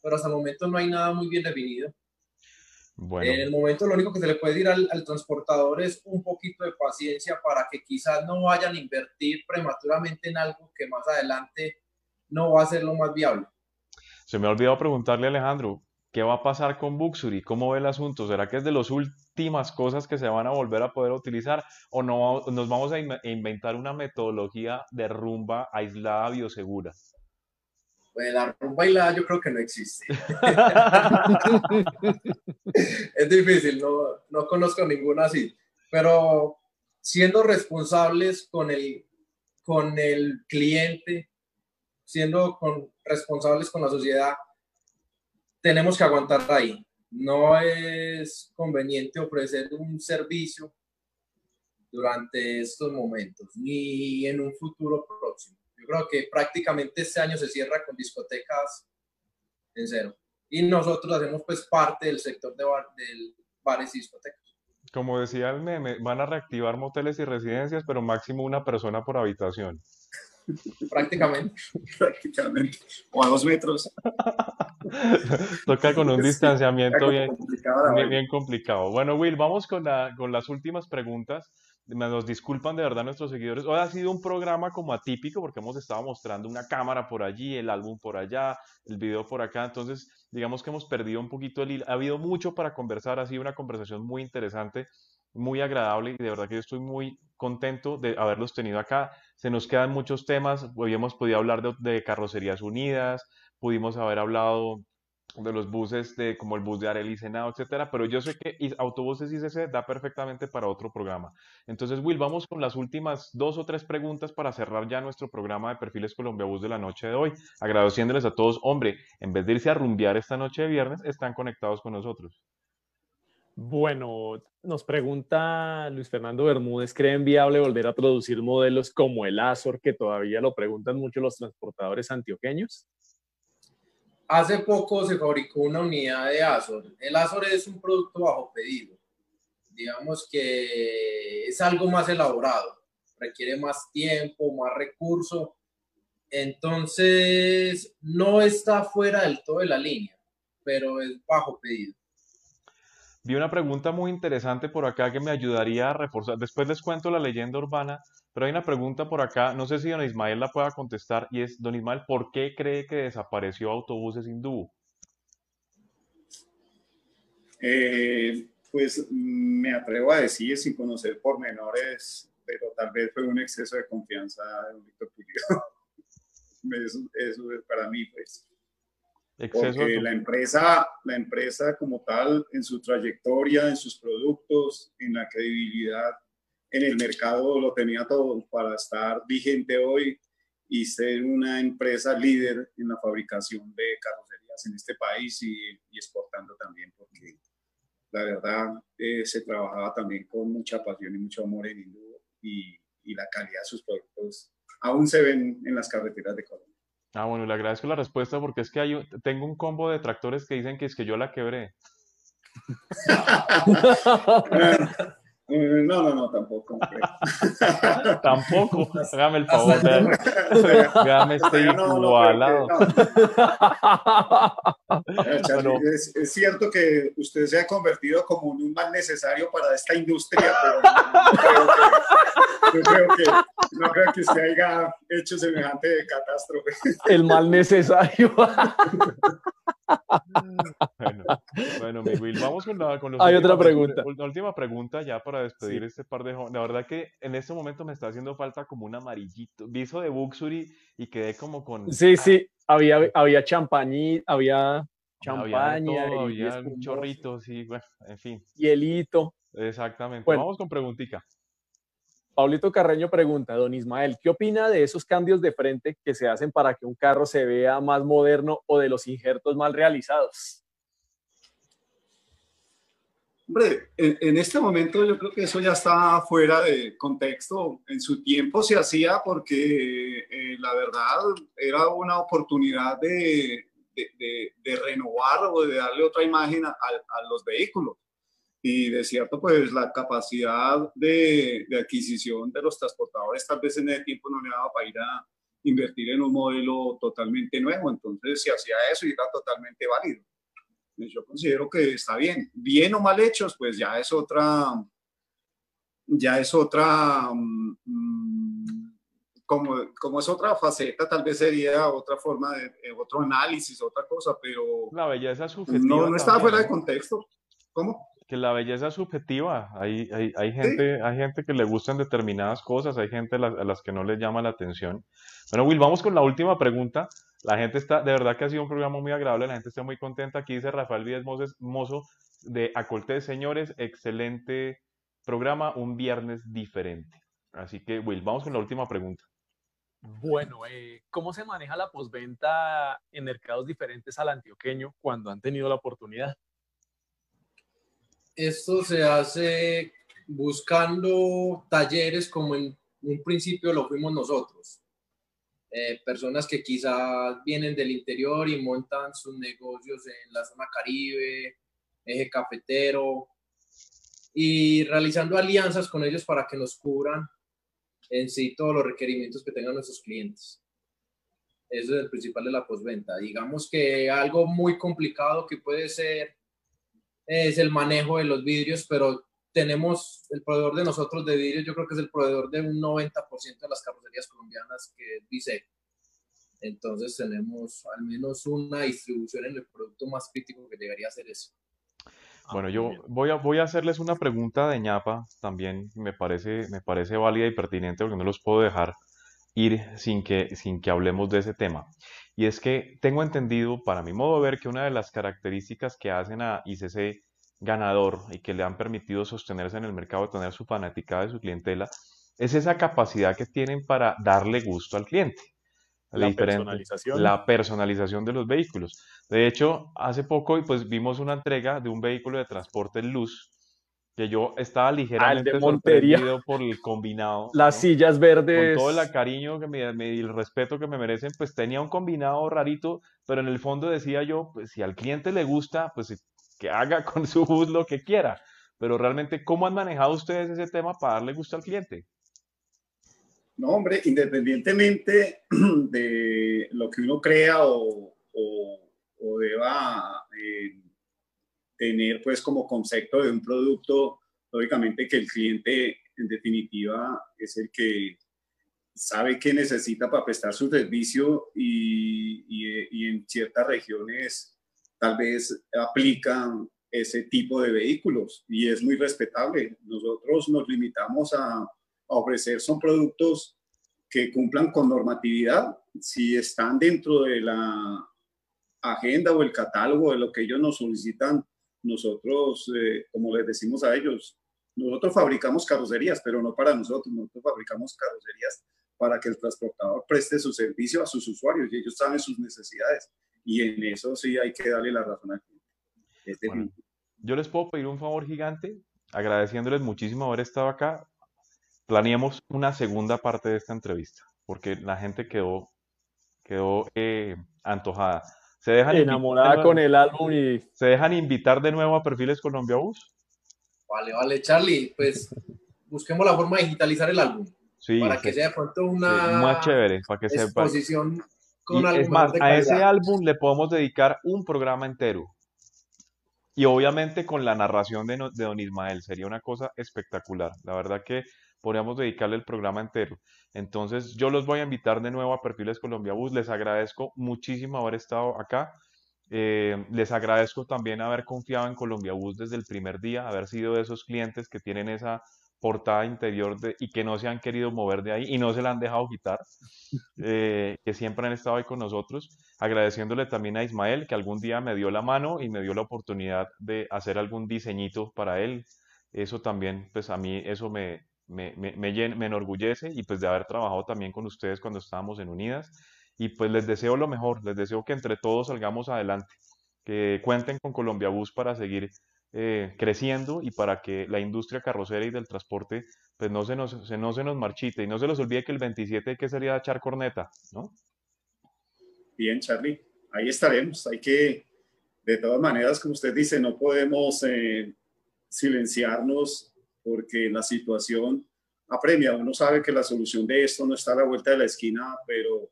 D: pero hasta el momento no hay nada muy bien definido.
A: Bueno,
D: En el momento lo único que se le puede decir al, al transportador es un poquito de paciencia para que quizás no vayan a invertir prematuramente en algo que más adelante no va a ser lo más viable.
A: se me ha olvidado preguntarle a Alejandro, ¿Qué va a pasar con Buxury? ¿Cómo ve el asunto? ¿Será que es de las últimas cosas que se van a volver a poder utilizar o no nos vamos a in- a inventar una metodología de rumba aislada biosegura?
D: Pues la rumba bailada yo creo que no existe. es difícil, no, no conozco ninguna así. Pero siendo responsables con el, con el cliente, siendo con, responsables con la sociedad, tenemos que aguantar ahí. No es conveniente ofrecer un servicio durante estos momentos, ni en un futuro próximo. Yo creo que prácticamente este año se cierra con discotecas en cero. Y nosotros hacemos pues parte del sector de bar, del bares y discotecas.
A: Como decía el meme, van a reactivar moteles y residencias, pero máximo una persona por habitación.
D: Prácticamente.
C: prácticamente. O a dos metros.
A: Toca con un
C: Sí,
A: distanciamiento bien,
C: complicada la
A: bien, bien complicado. Bueno, Will, vamos con, la- con las últimas preguntas. Me- Nos disculpan de verdad nuestros seguidores. Hoy ha sido un programa como atípico porque hemos estado mostrando una cámara por allí, el álbum por allá, el video por acá. Entonces, digamos que hemos perdido un poquito el hilo. Ha habido mucho para conversar. Ha sido una conversación muy interesante, muy agradable y de verdad que yo estoy muy contento de haberlos tenido acá. Se nos quedan muchos temas. Hoy podido hablar de, de carrocerías unidas, pudimos haber hablado de los buses de como el bus de Arely Senado, etcétera, pero yo sé que autobuses ICC da perfectamente para otro programa. Entonces, Will, vamos con las últimas dos o tres preguntas para cerrar ya nuestro programa de Perfiles Colombia Bus de la noche de hoy, agradeciéndoles a todos, hombre, en vez de irse a rumbear esta noche de viernes, están conectados con nosotros.
B: Bueno, nos pregunta Luis Fernando Bermúdez, ¿creen viable volver a producir modelos como el Azor, que todavía lo preguntan mucho los transportadores antioqueños?
D: Hace poco se fabricó una unidad de Azor. El Azor es un producto bajo pedido. Digamos que es algo más elaborado, requiere más tiempo, más recurso. Entonces, no está fuera del todo de la línea, pero es bajo pedido.
A: Vi una pregunta muy interesante por acá que me ayudaría a reforzar. Después les cuento la leyenda urbana, pero hay una pregunta por acá, no sé si don Ismael la pueda contestar, y es, don Ismael, ¿por qué cree que desapareció Autobuses Hindú?
C: Eh, pues mm, me atrevo a decir, sin conocer pormenores, pero tal vez fue un exceso de confianza de don Víctor Pulido. Eso, eso es para mí, pues.
A: Exceso
C: Porque
A: de...
C: la empresa, la empresa como tal, en su trayectoria, en sus productos, en la credibilidad, en el mercado lo tenía todo para estar vigente hoy y ser una empresa líder en la fabricación de carrocerías en este país y, y exportando también, porque la verdad eh, se trabajaba también con mucha pasión y mucho amor en Hindú y, y la calidad de sus productos aún se ven en las carreteras de Colombia.
A: Ah, bueno, le agradezco la respuesta porque es que hay un- tengo un combo de tractores que dicen que es que yo la quebré.
C: Eh, No, no, no, tampoco.
A: Tampoco, hágame el favor, véame este
C: No, no, no,
A: igualado.
C: creo que no. Eh, es, es cierto que usted se ha convertido como en un mal necesario para esta industria, pero no creo que, yo creo que, no creo que usted haya hecho semejante catástrofe.
B: El mal necesario.
A: Bueno, bueno, mi Will, vamos con la, con los
B: Hay otra
A: últimas-
B: pregunta.
A: La última pregunta ya para despedir este par de jóvenes. La verdad que en este momento me está haciendo falta como un amarillito. Viso de Buxury y quedé como con...
B: Sí, sí, había, había champañí, había
A: había de
B: champaña
A: todo,
B: y
A: había un chorrito, sí, bueno, en fin,
B: hielito.
A: exactamente.
B: Bueno.
A: Vamos con preguntica.
B: Paulito Carreño pregunta, don Ismael, ¿qué opina de esos cambios de frente que se hacen para que un carro se vea más moderno o de los injertos mal realizados?
C: Hombre, en, este momento yo creo que eso ya está fuera de contexto. En su tiempo se hacía porque eh, la verdad era una oportunidad de, renovar o de darle otra imagen a los vehículos. Y de cierto, pues la capacidad de, de adquisición de los transportadores tal vez en ese tiempo no le daba para ir a invertir en un modelo totalmente nuevo. Entonces se hacía eso y era totalmente válido yo considero que está bien. Bien o mal hechos, pues ya es otra, ya es otra, mm, mm, como, como es otra faceta, tal vez sería otra forma de, eh, otro análisis, otra cosa, pero
A: La belleza es subjetiva.
C: no, no estaba
A: también,
C: fuera de contexto. ¿Cómo?
A: Que la belleza es subjetiva. Hay, hay, hay gente, hay gente que le gustan determinadas cosas, hay gente a las, a las que no les llama la atención. Bueno, Will, vamos con la última pregunta. La gente está, de verdad que ha sido un programa muy agradable, la gente está muy contenta. Aquí dice Rafael Víez Moses- Mozo de Acoltés, señores, excelente programa, un viernes diferente. Así que, Will, vamos con la última pregunta.
B: Bueno, eh, ¿cómo se maneja la posventa en mercados diferentes al antioqueño cuando han tenido la oportunidad?
D: Esto se hace buscando talleres como en un principio lo fuimos nosotros. Eh, personas que quizás vienen del interior y montan sus negocios en la zona caribe, eje cafetero, y realizando alianzas con ellos para que nos cubran en sí todos los requerimientos que tengan nuestros clientes. Eso es el principal de la postventa. Digamos que algo muy complicado que puede ser es el manejo de los vidrios, pero tenemos el proveedor de nosotros de vidrios, yo creo que es el proveedor de un 90% de las carrocerías colombianas, que es Vice. Entonces tenemos al menos una distribución en el producto más crítico que llegaría a ser eso.
A: Bueno,
B: Ah,
A: yo
B: muy bien.
A: voy a, voy a hacerles una pregunta de ñapa también, me parece, me parece válida y pertinente porque no los puedo dejar ir sin que, sin que hablemos de ese tema. Y es que tengo entendido, para mi modo de ver, que una de las características que hacen a ICC ganador y que le han permitido sostenerse en el mercado, tener su fanaticada y su clientela, es esa capacidad que tienen para darle gusto al cliente.
B: La personalización.
A: la personalización de los vehículos. De hecho, hace poco pues vimos una entrega de un vehículo de transporte en luz que yo estaba ligeramente
B: Ah, Montería.
A: sorprendido por el combinado.
B: Las
A: ¿no?
B: sillas
A: Con
B: verdes.
A: todo el cariño que me, me- y el respeto que me merecen, pues tenía un combinado rarito, pero en el fondo decía yo, pues si al cliente le gusta, pues que haga con su bus lo que quiera. Pero realmente, ¿cómo han manejado ustedes ese tema para darle gusto al cliente?
C: No, hombre, independientemente de lo que uno crea o, o- o deba tener pues como concepto de un producto, lógicamente que el cliente en definitiva es el que sabe qué necesita para prestar su servicio y, y- y en ciertas regiones tal vez aplican ese tipo de vehículos y es muy respetable. Nosotros nos limitamos a, a ofrecer son productos que cumplan con normatividad, si están dentro de la agenda o el catálogo de lo que ellos nos solicitan, nosotros, eh, como les decimos a ellos, nosotros fabricamos carrocerías, pero no para nosotros, nosotros fabricamos carrocerías para que el transportador preste su servicio a sus usuarios y ellos saben sus necesidades y en eso sí hay que darle la razón al cliente. Es
A: Bueno. Yo les puedo pedir un favor gigante, agradeciéndoles muchísimo haber estado acá. Planeemos una segunda parte de esta entrevista, porque la gente quedó, quedó eh, antojada. ¿Se dejan invitar de
B: enamorada
A: nuevo-
B: con el álbum y
A: ¿Se dejan invitar de nuevo a Perfiles Colombia Bus?
D: Vale, vale, Charlie, pues busquemos la forma de digitalizar el álbum
A: Sí,
D: para
A: sí,
D: que sea de pronto
A: sí,
D: una
A: más chévere, para que sepa.
D: exposición con
A: Y
D: algo
A: es más, a ese álbum le podemos dedicar un programa entero. Y obviamente con la narración de, no- de Don Ismael, sería una cosa espectacular. La verdad que podríamos dedicarle el programa entero. Entonces, yo los voy a invitar de nuevo a Perfiles Colombia Bus. Les agradezco muchísimo haber estado acá. Eh, les agradezco también haber confiado en Colombia Bus desde el primer día, haber sido de esos clientes que tienen esa portada interior de- y que no se han querido mover de ahí y no se la han dejado quitar, eh, que siempre han estado ahí con nosotros, agradeciéndole también a Ismael que algún día me dio la mano y me dio la oportunidad de hacer algún diseñito para él. Eso también, pues a mí eso me, me, me, me enorgullece y pues de haber trabajado también con ustedes cuando estábamos en Unidas. Y pues les deseo lo mejor, les deseo que entre todos salgamos adelante, que cuenten con Colombia Bus para seguir eh, creciendo y para que la industria carrocera y del transporte pues no se nos, se, no se nos marchite y no se les olvide que el 27 hay que salir a echar corneta, ¿no?
C: Bien, Charlie, ahí estaremos. Hay que, de todas maneras, como usted dice, no podemos eh, silenciarnos porque la situación apremia. Uno sabe que la solución de esto no está a la vuelta de la esquina, pero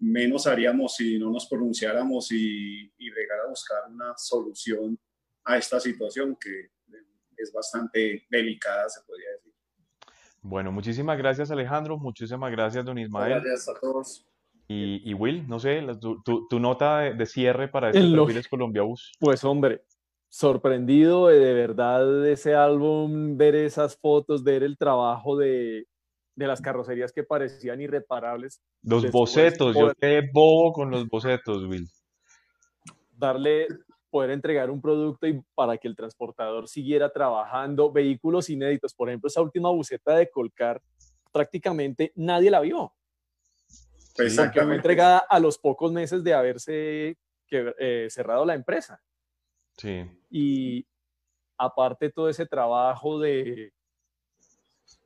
C: menos haríamos si no nos pronunciáramos y, y bregar a buscar una solución a esta situación que es bastante delicada, se podría decir.
A: Bueno, muchísimas gracias Alejandro, muchísimas gracias don Ismael.
D: Gracias a todos.
A: Y, y Will, no sé, la- tu, tu- tu nota de, de cierre para este Perfiles Colombia Bus.
B: Pues hombre, sorprendido de, de verdad de ese álbum, ver esas fotos, ver el trabajo de, de las carrocerías que parecían irreparables,
A: Los
B: Después
A: bocetos, yo quedé bobo con los bocetos, Will.
B: darle, poder entregar un producto y para que el transportador siguiera trabajando, vehículos inéditos, por ejemplo, esa última buceta de Colcar, prácticamente nadie la vio, porque fue entregada a los pocos meses de haberse que- eh, cerrado la empresa.
A: Sí,
B: y aparte todo ese trabajo de,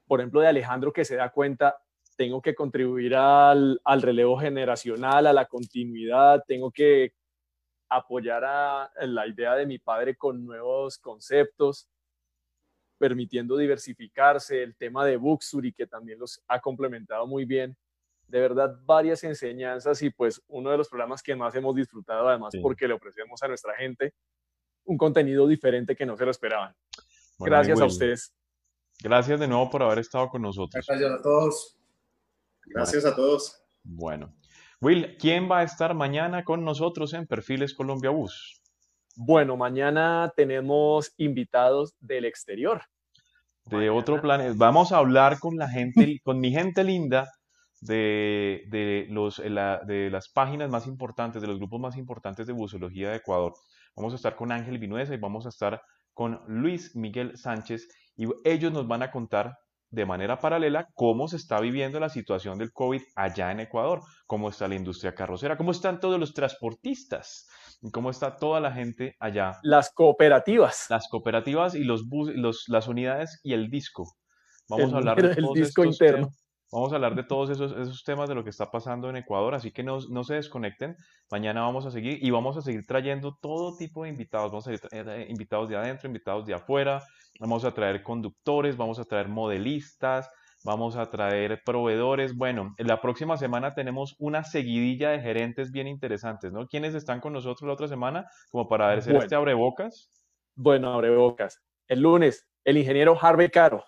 B: por ejemplo, de Alejandro que se da cuenta, tengo que contribuir al, al relevo generacional, a la continuidad, tengo que apoyar a la idea de mi padre con nuevos conceptos, permitiendo diversificarse, el tema de Buxury que también los ha complementado muy bien. De verdad, varias enseñanzas y pues uno de los programas que más hemos disfrutado, además
A: Sí.
B: porque le ofrecemos a nuestra gente un contenido diferente que no se lo esperaban.
A: Bueno,
B: Gracias a ustedes.
A: Gracias de nuevo por haber estado con nosotros.
D: Gracias a todos.
C: Gracias a todos.
A: Bueno, Will, ¿quién va a estar mañana con nosotros en Perfiles Colombia Bus?
B: Bueno, mañana tenemos invitados del exterior.
A: de
B: Mañana.
A: otro planeta. Vamos a hablar con la gente, con mi gente linda de, de los, la- de las páginas más importantes, de los grupos más importantes de buceología de Ecuador. Vamos a estar con Ángel Vinuesa y vamos a estar con Luis Miguel Sánchez y ellos nos van a contar de manera paralela cómo se está viviendo la situación del COVID allá en Ecuador, cómo está la industria carrocera, cómo están todos los transportistas y cómo está toda la gente allá
B: Las cooperativas.
A: las cooperativas y los, bus- los las unidades y el disco. Vamos
B: El
A: a hablar de todos
B: disco
A: estos
B: interno.
A: Vamos a hablar de todos esos, esos temas de lo que está pasando en Ecuador, así que no, no se desconecten. Mañana vamos a seguir y vamos a seguir trayendo todo tipo de invitados. Vamos a seguir tra- eh, invitados de adentro, invitados de afuera. Vamos a traer conductores, vamos a traer modelistas, vamos a traer proveedores. Bueno, en la próxima semana tenemos una seguidilla de gerentes bien interesantes, ¿no? ¿Quiénes están con nosotros la otra semana? Como para ver
B: Bueno.
A: este abrebocas.
B: Bueno, abre bocas. El lunes, el ingeniero Harvey Caro.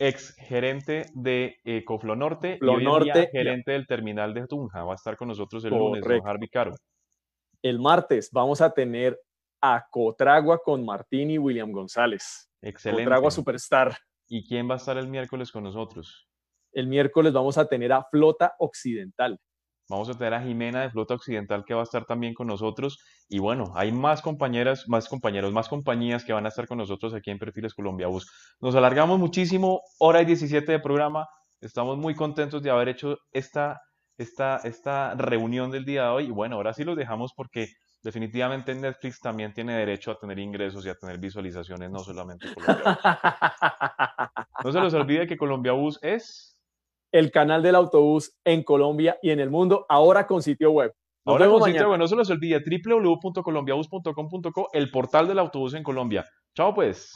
A: Ex gerente de eh, Coflonorte y
B: Coflonorte, ya.
A: gerente del terminal de Tunja. Va a estar con nosotros el lunes,
B: Correcto.
A: Harvey Caro.
B: El martes vamos a tener a Cotragua con Martín y William González.
A: Excelente.
B: Cotragua Superstar.
A: ¿Y quién va a estar el miércoles con nosotros?
B: El miércoles vamos a tener a Flota Occidental.
A: Vamos a tener a Jimena de Flota Occidental que va a estar también con nosotros. Y bueno, hay más compañeras, más compañeros, más compañías que van a estar con nosotros aquí en Perfiles Colombia Bus. Nos alargamos muchísimo, hora y 17 de programa. Estamos muy contentos de haber hecho esta, esta, esta reunión del día de hoy. Y bueno, ahora sí los dejamos porque definitivamente Netflix también tiene derecho a tener ingresos y a tener visualizaciones, no solamente Colombia Bus. No se les olvide que Colombia Bus es...
B: el canal del autobús en Colombia y en el mundo, ahora con sitio web. Nos
A: Ahora con sitio
B: mañana.
A: web, no se les olvide www.colombiabus.com.co, el portal del autobús en Colombia. Chao pues.